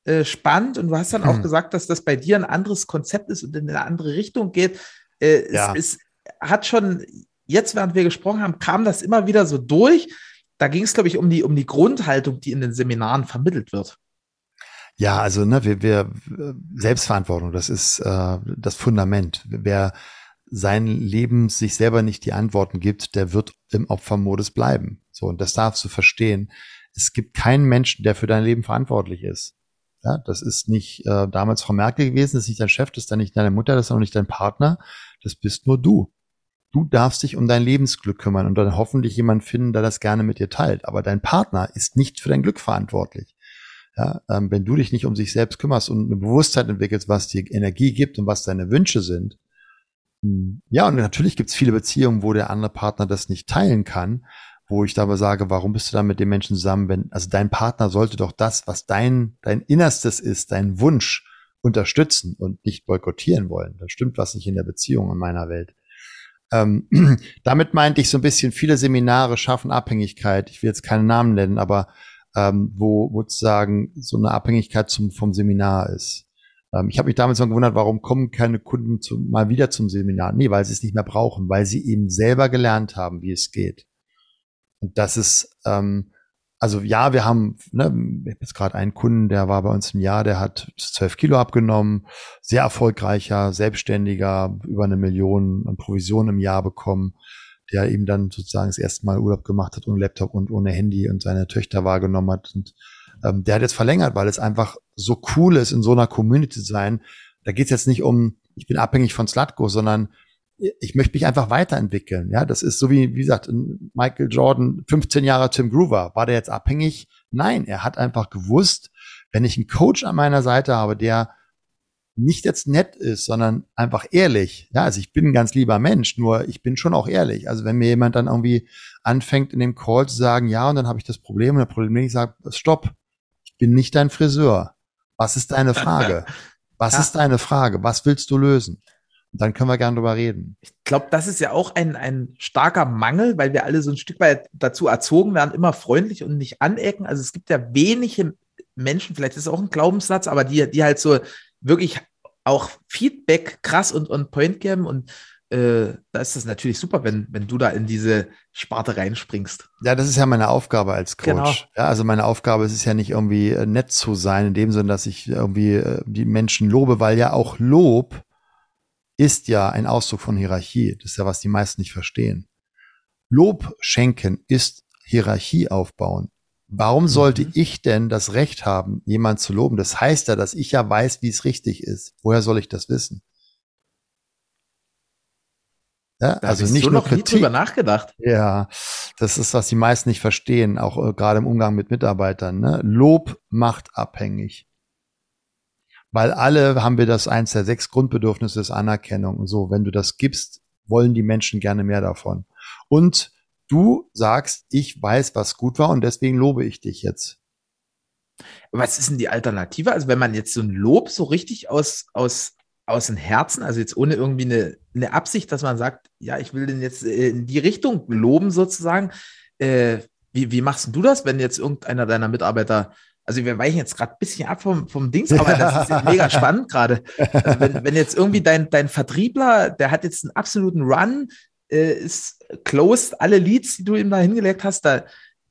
äh, spannend. Und du hast dann mhm. auch gesagt, dass das bei dir ein anderes Konzept ist und in eine andere Richtung geht. Äh, ja. es, es hat schon, jetzt während wir gesprochen haben, kam das immer wieder so durch. Da ging es, glaube ich, um die, um die Grundhaltung, die in den Seminaren vermittelt wird. Ja, also ne, wir, wir Selbstverantwortung, das ist äh, das Fundament. Wer sein Leben sich selber nicht die Antworten gibt, der wird im Opfermodus bleiben. So, und das darfst du verstehen. Es gibt keinen Menschen, der für dein Leben verantwortlich ist. Ja, das ist nicht äh, damals Frau Merkel gewesen, das ist nicht dein Chef, das ist dann nicht deine Mutter, das ist auch nicht dein Partner, das bist nur du. Du darfst dich um dein Lebensglück kümmern und dann hoffentlich jemand finden, der das gerne mit dir teilt. Aber dein Partner ist nicht für dein Glück verantwortlich. Ja, ähm, wenn du dich nicht um sich selbst kümmerst und eine Bewusstheit entwickelst, was dir Energie gibt und was deine Wünsche sind. Hm, ja, und natürlich gibt es viele Beziehungen, wo der andere Partner das nicht teilen kann, wo ich dabei sage, warum bist du da mit dem Menschen zusammen, wenn, also dein Partner sollte doch das, was dein, dein Innerstes ist, dein Wunsch, unterstützen und nicht boykottieren wollen. Da stimmt was nicht in der Beziehung in meiner Welt. Ähm, damit meinte ich so ein bisschen, viele Seminare schaffen Abhängigkeit. Ich will jetzt keine Namen nennen, aber ähm, wo sozusagen so eine Abhängigkeit zum, vom Seminar ist. Ähm, ich habe mich damals mal gewundert, warum kommen keine Kunden zum, mal wieder zum Seminar? Nee, weil sie es nicht mehr brauchen, weil sie eben selber gelernt haben, wie es geht. Und das ist, ähm, also ja, wir haben, ne, ich habe jetzt gerade einen Kunden, der war bei uns im Jahr, der hat zwölf Kilo abgenommen, sehr erfolgreicher, selbstständiger, über eine Million an Provision im Jahr bekommen der eben dann sozusagen das erste Mal Urlaub gemacht hat ohne Laptop und ohne Handy und seine Töchter wahrgenommen hat. Und ähm, der hat jetzt verlängert, weil es einfach so cool ist, in so einer Community zu sein. Da geht es jetzt nicht um, ich bin abhängig von Slatko, sondern ich möchte mich einfach weiterentwickeln. Ja, das ist so wie, wie gesagt, Michael Jordan, 15 Jahre Tim Groover. War der jetzt abhängig? Nein, er hat einfach gewusst, wenn ich einen Coach an meiner Seite habe, der nicht jetzt nett ist, sondern einfach ehrlich. Ja, also ich bin ein ganz lieber Mensch, nur ich bin schon auch ehrlich. Also wenn mir jemand dann irgendwie anfängt in dem Call zu sagen, ja, und dann habe ich das Problem, und das Problem, ich sage, stopp, ich bin nicht dein Friseur. Was ist deine Frage? Was ja. ist deine Frage? Was willst du lösen? Und dann können wir gerne drüber reden. Ich glaube, das ist ja auch ein, ein starker Mangel, weil wir alle so ein Stück weit dazu erzogen werden, immer freundlich und nicht anecken. Also es gibt ja wenige Menschen, vielleicht ist es auch ein Glaubenssatz, aber die, die halt so wirklich auch Feedback krass und on point geben und äh, da ist es natürlich super, wenn, wenn du da in diese Sparte reinspringst. Ja, das ist ja meine Aufgabe als Coach. Genau. Ja, also meine Aufgabe ist es ja nicht irgendwie äh, nett zu sein, in dem Sinne, dass ich irgendwie äh, die Menschen lobe, weil ja auch Lob ist ja ein Ausdruck von Hierarchie. Das ist ja, was die meisten nicht verstehen. Lob schenken ist Hierarchie aufbauen. Warum sollte mhm. ich denn das Recht haben, jemand zu loben? Das heißt ja, dass ich ja weiß, wie es richtig ist. Woher soll ich das wissen? Ja, da also nicht nur noch Kritik. drüber nachgedacht. Ja, das ist, was die meisten nicht verstehen, auch äh, gerade im Umgang mit Mitarbeitern. Ne? Lob macht abhängig. Weil alle haben wir das eins der sechs Grundbedürfnisse ist Anerkennung und so. Wenn du das gibst, wollen die Menschen gerne mehr davon. Und du sagst, ich weiß, was gut war und deswegen lobe ich dich jetzt. Was ist denn die Alternative? Also wenn man jetzt so ein Lob so richtig aus, aus, aus dem Herzen, also jetzt ohne irgendwie eine, eine Absicht, dass man sagt, ja, ich will den jetzt äh, in die Richtung loben sozusagen. Äh, wie, wie machst du das, wenn jetzt irgendeiner deiner Mitarbeiter also wir weichen jetzt gerade ein bisschen ab vom, vom Dings, aber das ist ja mega spannend gerade. Also wenn, wenn jetzt irgendwie dein, dein Vertriebler, der hat jetzt einen absoluten Run, äh, ist closed, alle Leads, die du ihm da hingelegt hast, da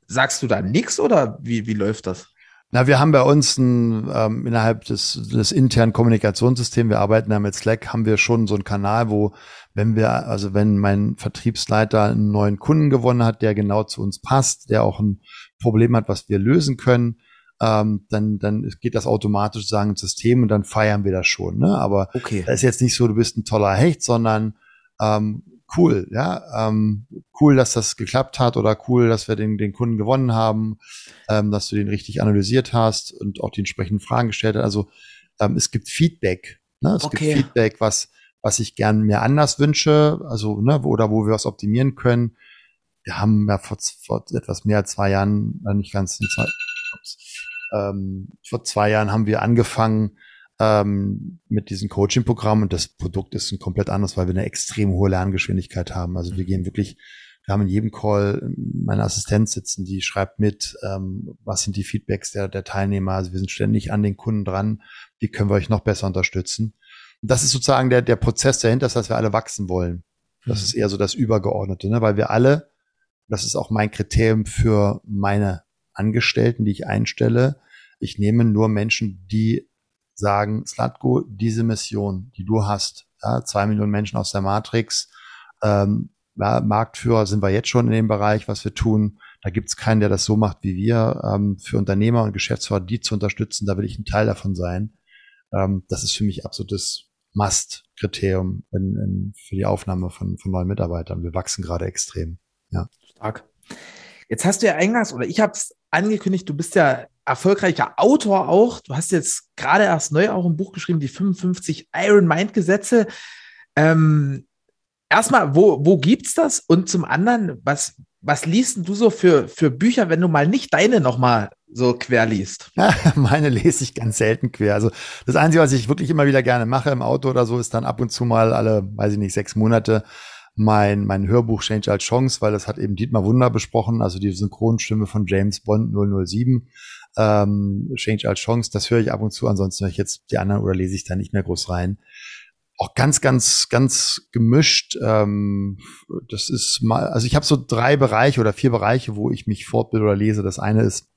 sagst du da nichts oder wie, wie läuft das? Na, wir haben bei uns ein, ähm, innerhalb des, des internen Kommunikationssystems, wir arbeiten da mit Slack, haben wir schon so einen Kanal, wo, wenn wir, also wenn mein Vertriebsleiter einen neuen Kunden gewonnen hat, der genau zu uns passt, der auch ein Problem hat, was wir lösen können, ähm, dann, dann geht das automatisch sagen ins System und dann feiern wir das schon. Ne? Aber okay. da ist jetzt nicht so, du bist ein toller Hecht, sondern ähm, cool, ja, ähm, cool, dass das geklappt hat oder cool, dass wir den, den Kunden gewonnen haben, ähm, dass du den richtig analysiert hast und auch die entsprechenden Fragen gestellt hast. Also ähm, es gibt Feedback, ne? es okay. gibt Feedback, was was ich gern mir anders wünsche, also, ne, oder wo wir was optimieren können. Wir haben ja vor, vor etwas mehr als zwei Jahren, äh, nicht ganz, zwei, ups, ähm, vor zwei Jahren haben wir angefangen, ähm, mit diesem Coaching-Programm und das Produkt ist ein komplett anderes, weil wir eine extrem hohe Lerngeschwindigkeit haben. Also wir gehen wirklich, wir haben in jedem Call meine Assistenz sitzen, die schreibt mit, ähm, was sind die Feedbacks der, der Teilnehmer. Also wir sind ständig an den Kunden dran, wie können wir euch noch besser unterstützen. Und das ist sozusagen der, der Prozess dahinter, dass wir alle wachsen wollen. Das mhm. ist eher so das Übergeordnete, ne? weil wir alle, das ist auch mein Kriterium für meine Angestellten, die ich einstelle, ich nehme nur Menschen, die sagen, Slatko, diese Mission, die du hast, ja, zwei Millionen Menschen aus der Matrix, ähm, ja, Marktführer sind wir jetzt schon in dem Bereich, was wir tun. Da gibt es keinen, der das so macht wie wir. Ähm, für Unternehmer und Geschäftsführer, die zu unterstützen, da will ich ein Teil davon sein. Ähm, das ist für mich absolutes Must-Kriterium für die Aufnahme von, von neuen Mitarbeitern. Wir wachsen gerade extrem. Ja. Stark. Jetzt hast du ja eingangs, oder ich habe es angekündigt, du bist ja erfolgreicher Autor auch. Du hast jetzt gerade erst neu auch ein Buch geschrieben, die 55 Iron Mind Gesetze. Ähm, erstmal, wo, wo gibt's das? Und zum anderen, was, was liest du so für, für Bücher, wenn du mal nicht deine nochmal so quer liest? Ja, meine lese ich ganz selten quer. Also das Einzige, was ich wirklich immer wieder gerne mache im Auto oder so, ist dann ab und zu mal alle, weiß ich nicht, sechs Monate mein, mein Hörbuch Change als Chance, weil das hat eben Dietmar Wunder besprochen, also die Synchronstimme von James Bond 007 ähm, Change als Chance, das höre ich ab und zu, ansonsten höre ich jetzt die anderen oder lese ich da nicht mehr groß rein. Auch ganz, ganz, ganz gemischt. Ähm, das ist mal, also ich habe so drei Bereiche oder vier Bereiche, wo ich mich fortbilde oder lese. Das eine ist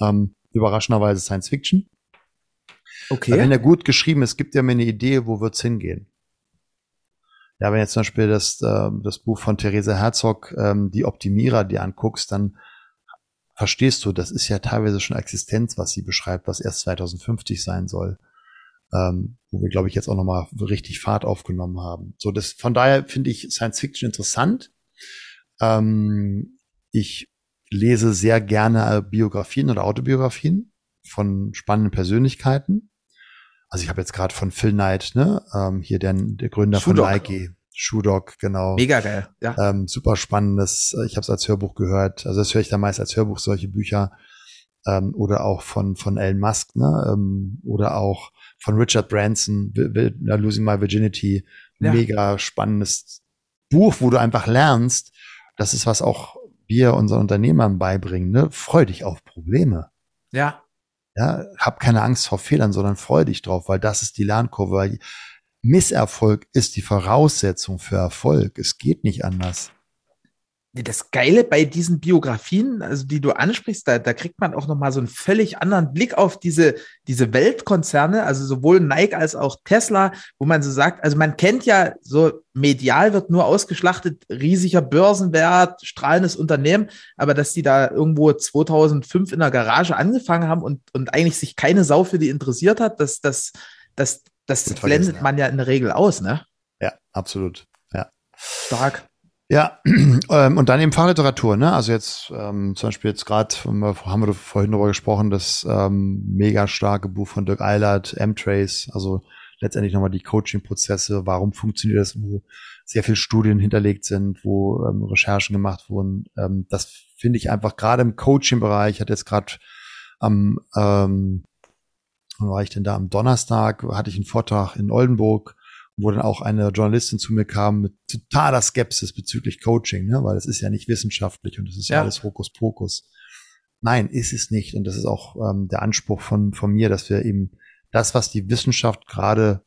ähm, überraschenderweise Science Fiction. Okay. wenn er gut geschrieben ist, gibt er mir eine Idee, wo wird's hingehen. Ja, wenn jetzt zum Beispiel das, äh, das Buch von Therese Herzog, ähm, die Optimierer, die anguckst, dann verstehst du, das ist ja teilweise schon Existenz, was sie beschreibt, was erst 2050 sein soll. Ähm, wo wir, glaube ich, jetzt auch nochmal richtig Fahrt aufgenommen haben. So, das, von daher finde ich Science Fiction interessant. Ähm, ich lese sehr gerne Biografien oder Autobiografien von spannenden Persönlichkeiten. Also ich habe jetzt gerade von Phil Knight, ne, ähm, hier der, der Gründer Schudock. von Nike, Shoe genau. Mega geil, ja. Ähm, super spannendes. Äh, ich habe es als Hörbuch gehört. Also das höre ich da meist als Hörbuch, solche Bücher. Ähm, oder auch von, von Elon Musk, ne? Ähm, oder auch von Richard Branson, Losing My Virginity. Ja. Mega spannendes Buch, wo du einfach lernst, das ist, was auch wir unseren Unternehmern beibringen, ne? Freu dich auf Probleme. Ja. Ja, hab keine Angst vor Fehlern, sondern freu dich drauf, weil das ist die Lernkurve. Misserfolg ist die Voraussetzung für Erfolg. Es geht nicht anders. Das Geile bei diesen Biografien, also die du ansprichst, da, da kriegt man auch nochmal so einen völlig anderen Blick auf diese, diese Weltkonzerne, also sowohl Nike als auch Tesla, wo man so sagt, also man kennt ja so medial wird nur ausgeschlachtet, riesiger Börsenwert, strahlendes Unternehmen, aber dass die da irgendwo 2005 in der Garage angefangen haben und, und eigentlich sich keine Sau für die interessiert hat, dass das, das, das blendet man ja in der Regel aus, ne? Ja, absolut. Ja. Stark. Ja, ähm, und dann eben Fachliteratur, ne? Also jetzt ähm, zum Beispiel jetzt gerade haben wir vorhin darüber gesprochen, das ähm, mega starke Buch von Dirk Eilert, M-Trace, also letztendlich nochmal die Coaching-Prozesse, warum funktioniert das, wo sehr viele Studien hinterlegt sind, wo ähm, Recherchen gemacht wurden. Ähm, das finde ich einfach gerade im Coaching-Bereich, hat jetzt gerade am ähm, wann war ich denn da? Am Donnerstag hatte ich einen Vortrag in Oldenburg, wo dann auch eine Journalistin zu mir kam mit totaler Skepsis bezüglich Coaching, ne? weil es ist ja nicht wissenschaftlich und es ist ja. alles Hokuspokus. Nein, ist es nicht. Und das ist auch ähm, der Anspruch von, von mir, dass wir eben das, was die Wissenschaft gerade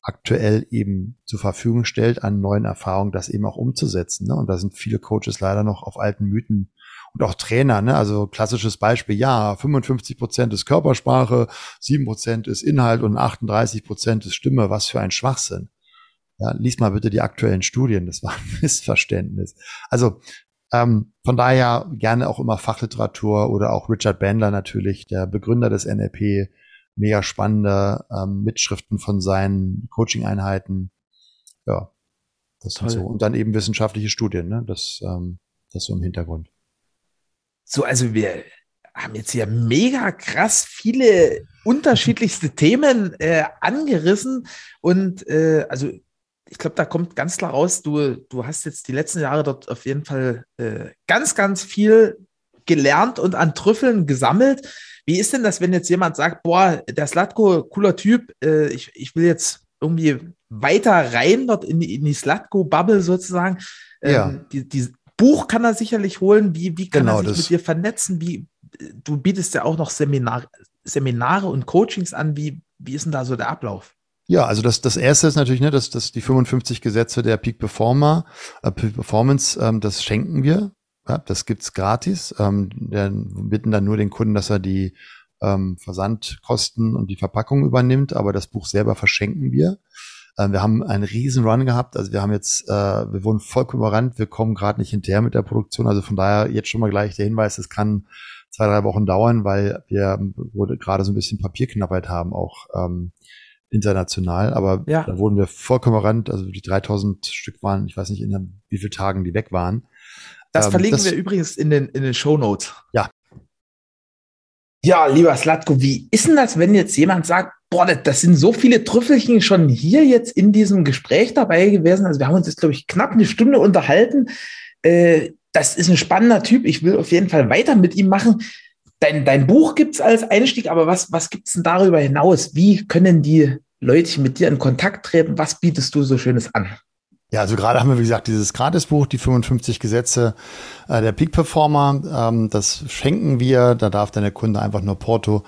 aktuell eben zur Verfügung stellt an neuen Erfahrungen, das eben auch umzusetzen. Ne? Und da sind viele Coaches leider noch auf alten Mythen und auch Trainer, ne? Also klassisches Beispiel, ja, 55 Prozent ist Körpersprache, 7 Prozent ist Inhalt und 38 Prozent ist Stimme. Was für ein Schwachsinn. Ja, lies mal bitte die aktuellen Studien, das war ein Missverständnis. Also ähm, von daher gerne auch immer Fachliteratur oder auch Richard Bandler natürlich, der Begründer des NLP, mega spannende ähm, Mitschriften von seinen Coaching-Einheiten. Ja, das Toll. so. Und dann eben wissenschaftliche Studien, ne? Das, ähm, das so im Hintergrund. So, also wir haben jetzt hier mega krass viele unterschiedlichste Themen äh, angerissen und äh, also ich glaube, da kommt ganz klar raus, du, du hast jetzt die letzten Jahre dort auf jeden Fall äh, ganz, ganz viel gelernt und an Trüffeln gesammelt. Wie ist denn das, wenn jetzt jemand sagt, boah, der Slatko, cooler Typ, äh, ich, ich will jetzt irgendwie weiter rein dort in die, in die Slatko-Bubble sozusagen. Ähm, ja. Die, die Buch kann er sicherlich holen. Wie, wie kann genau, er sich mit dir vernetzen? Wie, du bietest ja auch noch Seminar, Seminare und Coachings an. Wie, wie ist denn da so der Ablauf? Ja, also das, das erste ist natürlich, ne, dass, dass die 55 Gesetze der Peak Performer, äh, Peak Performance, ähm, das schenken wir. Ja, das gibt's gratis. Ähm, wir bitten dann nur den Kunden, dass er die ähm, Versandkosten und die Verpackung übernimmt, aber das Buch selber verschenken wir. Ähm, wir haben einen riesen Run gehabt, also wir haben jetzt, äh, wir wurden vollkommen überrannt, wir kommen gerade nicht hinterher mit der Produktion, also von daher jetzt schon mal gleich der Hinweis, es kann zwei, drei Wochen dauern, weil wir wurde gerade so ein bisschen Papierknappheit haben, auch ähm, international, aber ja. da wurden wir vollkommen überrannt, also die 3000 Stück waren, ich weiß nicht, in wie vielen Tagen die weg waren. Das ähm, verlinken das, wir übrigens in den, in den Show Notes. Ja. Ja, lieber Slatko, wie ist denn das, wenn jetzt jemand sagt, boah, das sind so viele Trüffelchen schon hier jetzt in diesem Gespräch dabei gewesen. Also wir haben uns jetzt, glaube ich, knapp eine Stunde unterhalten. Äh, das ist ein spannender Typ. Ich will auf jeden Fall weiter mit ihm machen. Dein, dein Buch gibt es als Einstieg, aber was, was gibt es denn darüber hinaus? Wie können die Leute mit dir in Kontakt treten? Was bietest du so Schönes an? Ja, also gerade haben wir, wie gesagt, dieses Gratisbuch, die 55 Gesetze äh, der Peak Performer. Ähm, das schenken wir. Da darf dann der Kunde einfach nur Porto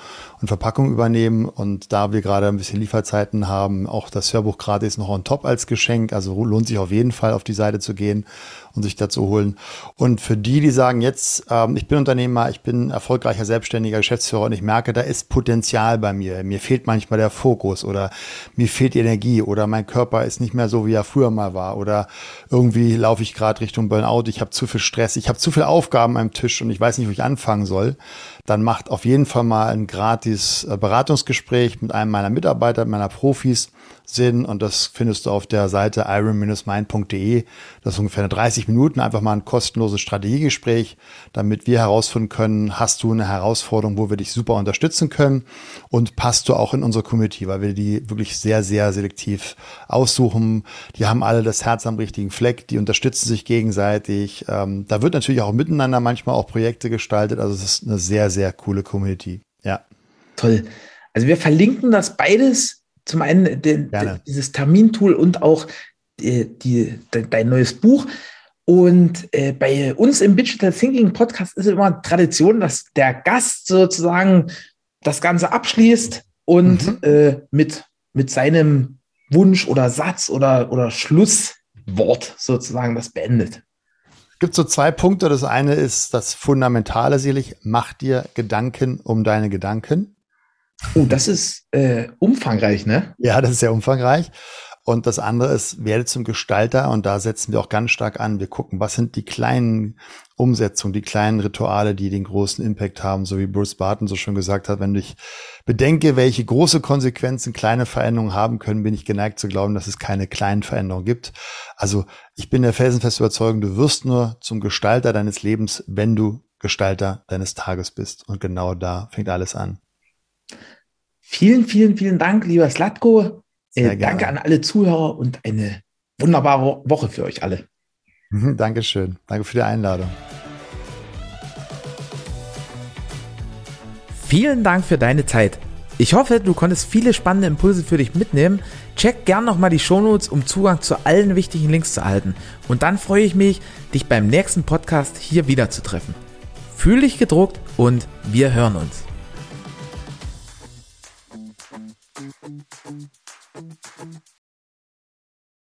und Verpackung übernehmen. Und da wir gerade ein bisschen Lieferzeiten haben, auch das Hörbuch gratis noch on top als Geschenk. Also lohnt sich auf jeden Fall auf die Seite zu gehen und sich dazu holen. Und für die, die sagen, jetzt, ähm, ich bin Unternehmer, ich bin erfolgreicher selbstständiger Geschäftsführer und ich merke, da ist Potenzial bei mir. Mir fehlt manchmal der Fokus oder mir fehlt Energie oder mein Körper ist nicht mehr so, wie er früher mal war oder irgendwie laufe ich gerade Richtung Burnout, ich habe zu viel Stress, ich habe zu viele Aufgaben am Tisch und ich weiß nicht, wo ich anfangen soll. Dann macht auf jeden Fall mal ein gratis äh, Beratungsgespräch mit einem meiner Mitarbeiter, meiner Profis Sinn und das findest du auf der Seite iron-mind.de. Das ist ungefähr 30 Minuten, einfach mal ein kostenloses Strategiegespräch, damit wir herausfinden können, hast du eine Herausforderung, wo wir dich super unterstützen können und passt du auch in unsere Community, weil wir die wirklich sehr, sehr selektiv aussuchen. Die haben alle das Herz am richtigen Fleck, die unterstützen sich gegenseitig. Ähm, da wird natürlich auch miteinander manchmal auch Projekte gestaltet, also es ist eine sehr, sehr coole Community. Toll. Also wir verlinken das beides zum einen den, den, dieses Termintool und auch die, die, dein neues Buch. Und äh, bei uns im Digital Thinking Podcast ist es immer Tradition, dass der Gast sozusagen das Ganze abschließt und mhm. äh, mit, mit seinem Wunsch oder Satz oder, oder Schlusswort sozusagen das beendet. Es gibt so zwei Punkte. Das eine ist das Fundamentale sicherlich, mach dir Gedanken um deine Gedanken. Oh, das ist äh, umfangreich, ne? Ja, das ist sehr umfangreich. Und das andere ist, werde zum Gestalter und da setzen wir auch ganz stark an. Wir gucken, was sind die kleinen Umsetzungen, die kleinen Rituale, die den großen Impact haben, so wie Bruce Barton so schon gesagt hat. Wenn ich bedenke, welche große Konsequenzen kleine Veränderungen haben können, bin ich geneigt zu glauben, dass es keine kleinen Veränderungen gibt. Also ich bin der felsenfest überzeugt, du wirst nur zum Gestalter deines Lebens, wenn du Gestalter deines Tages bist. Und genau da fängt alles an. Vielen, vielen, vielen Dank, lieber Slatko. Äh, danke an alle Zuhörer und eine wunderbare Woche für euch alle. Mhm, Dankeschön. Danke für die Einladung. Vielen Dank für deine Zeit. Ich hoffe, du konntest viele spannende Impulse für dich mitnehmen. Check gern nochmal die Shownotes, um Zugang zu allen wichtigen Links zu erhalten. Und dann freue ich mich, dich beim nächsten Podcast hier wieder zu treffen. Fühl dich gedruckt und wir hören uns. Thank you.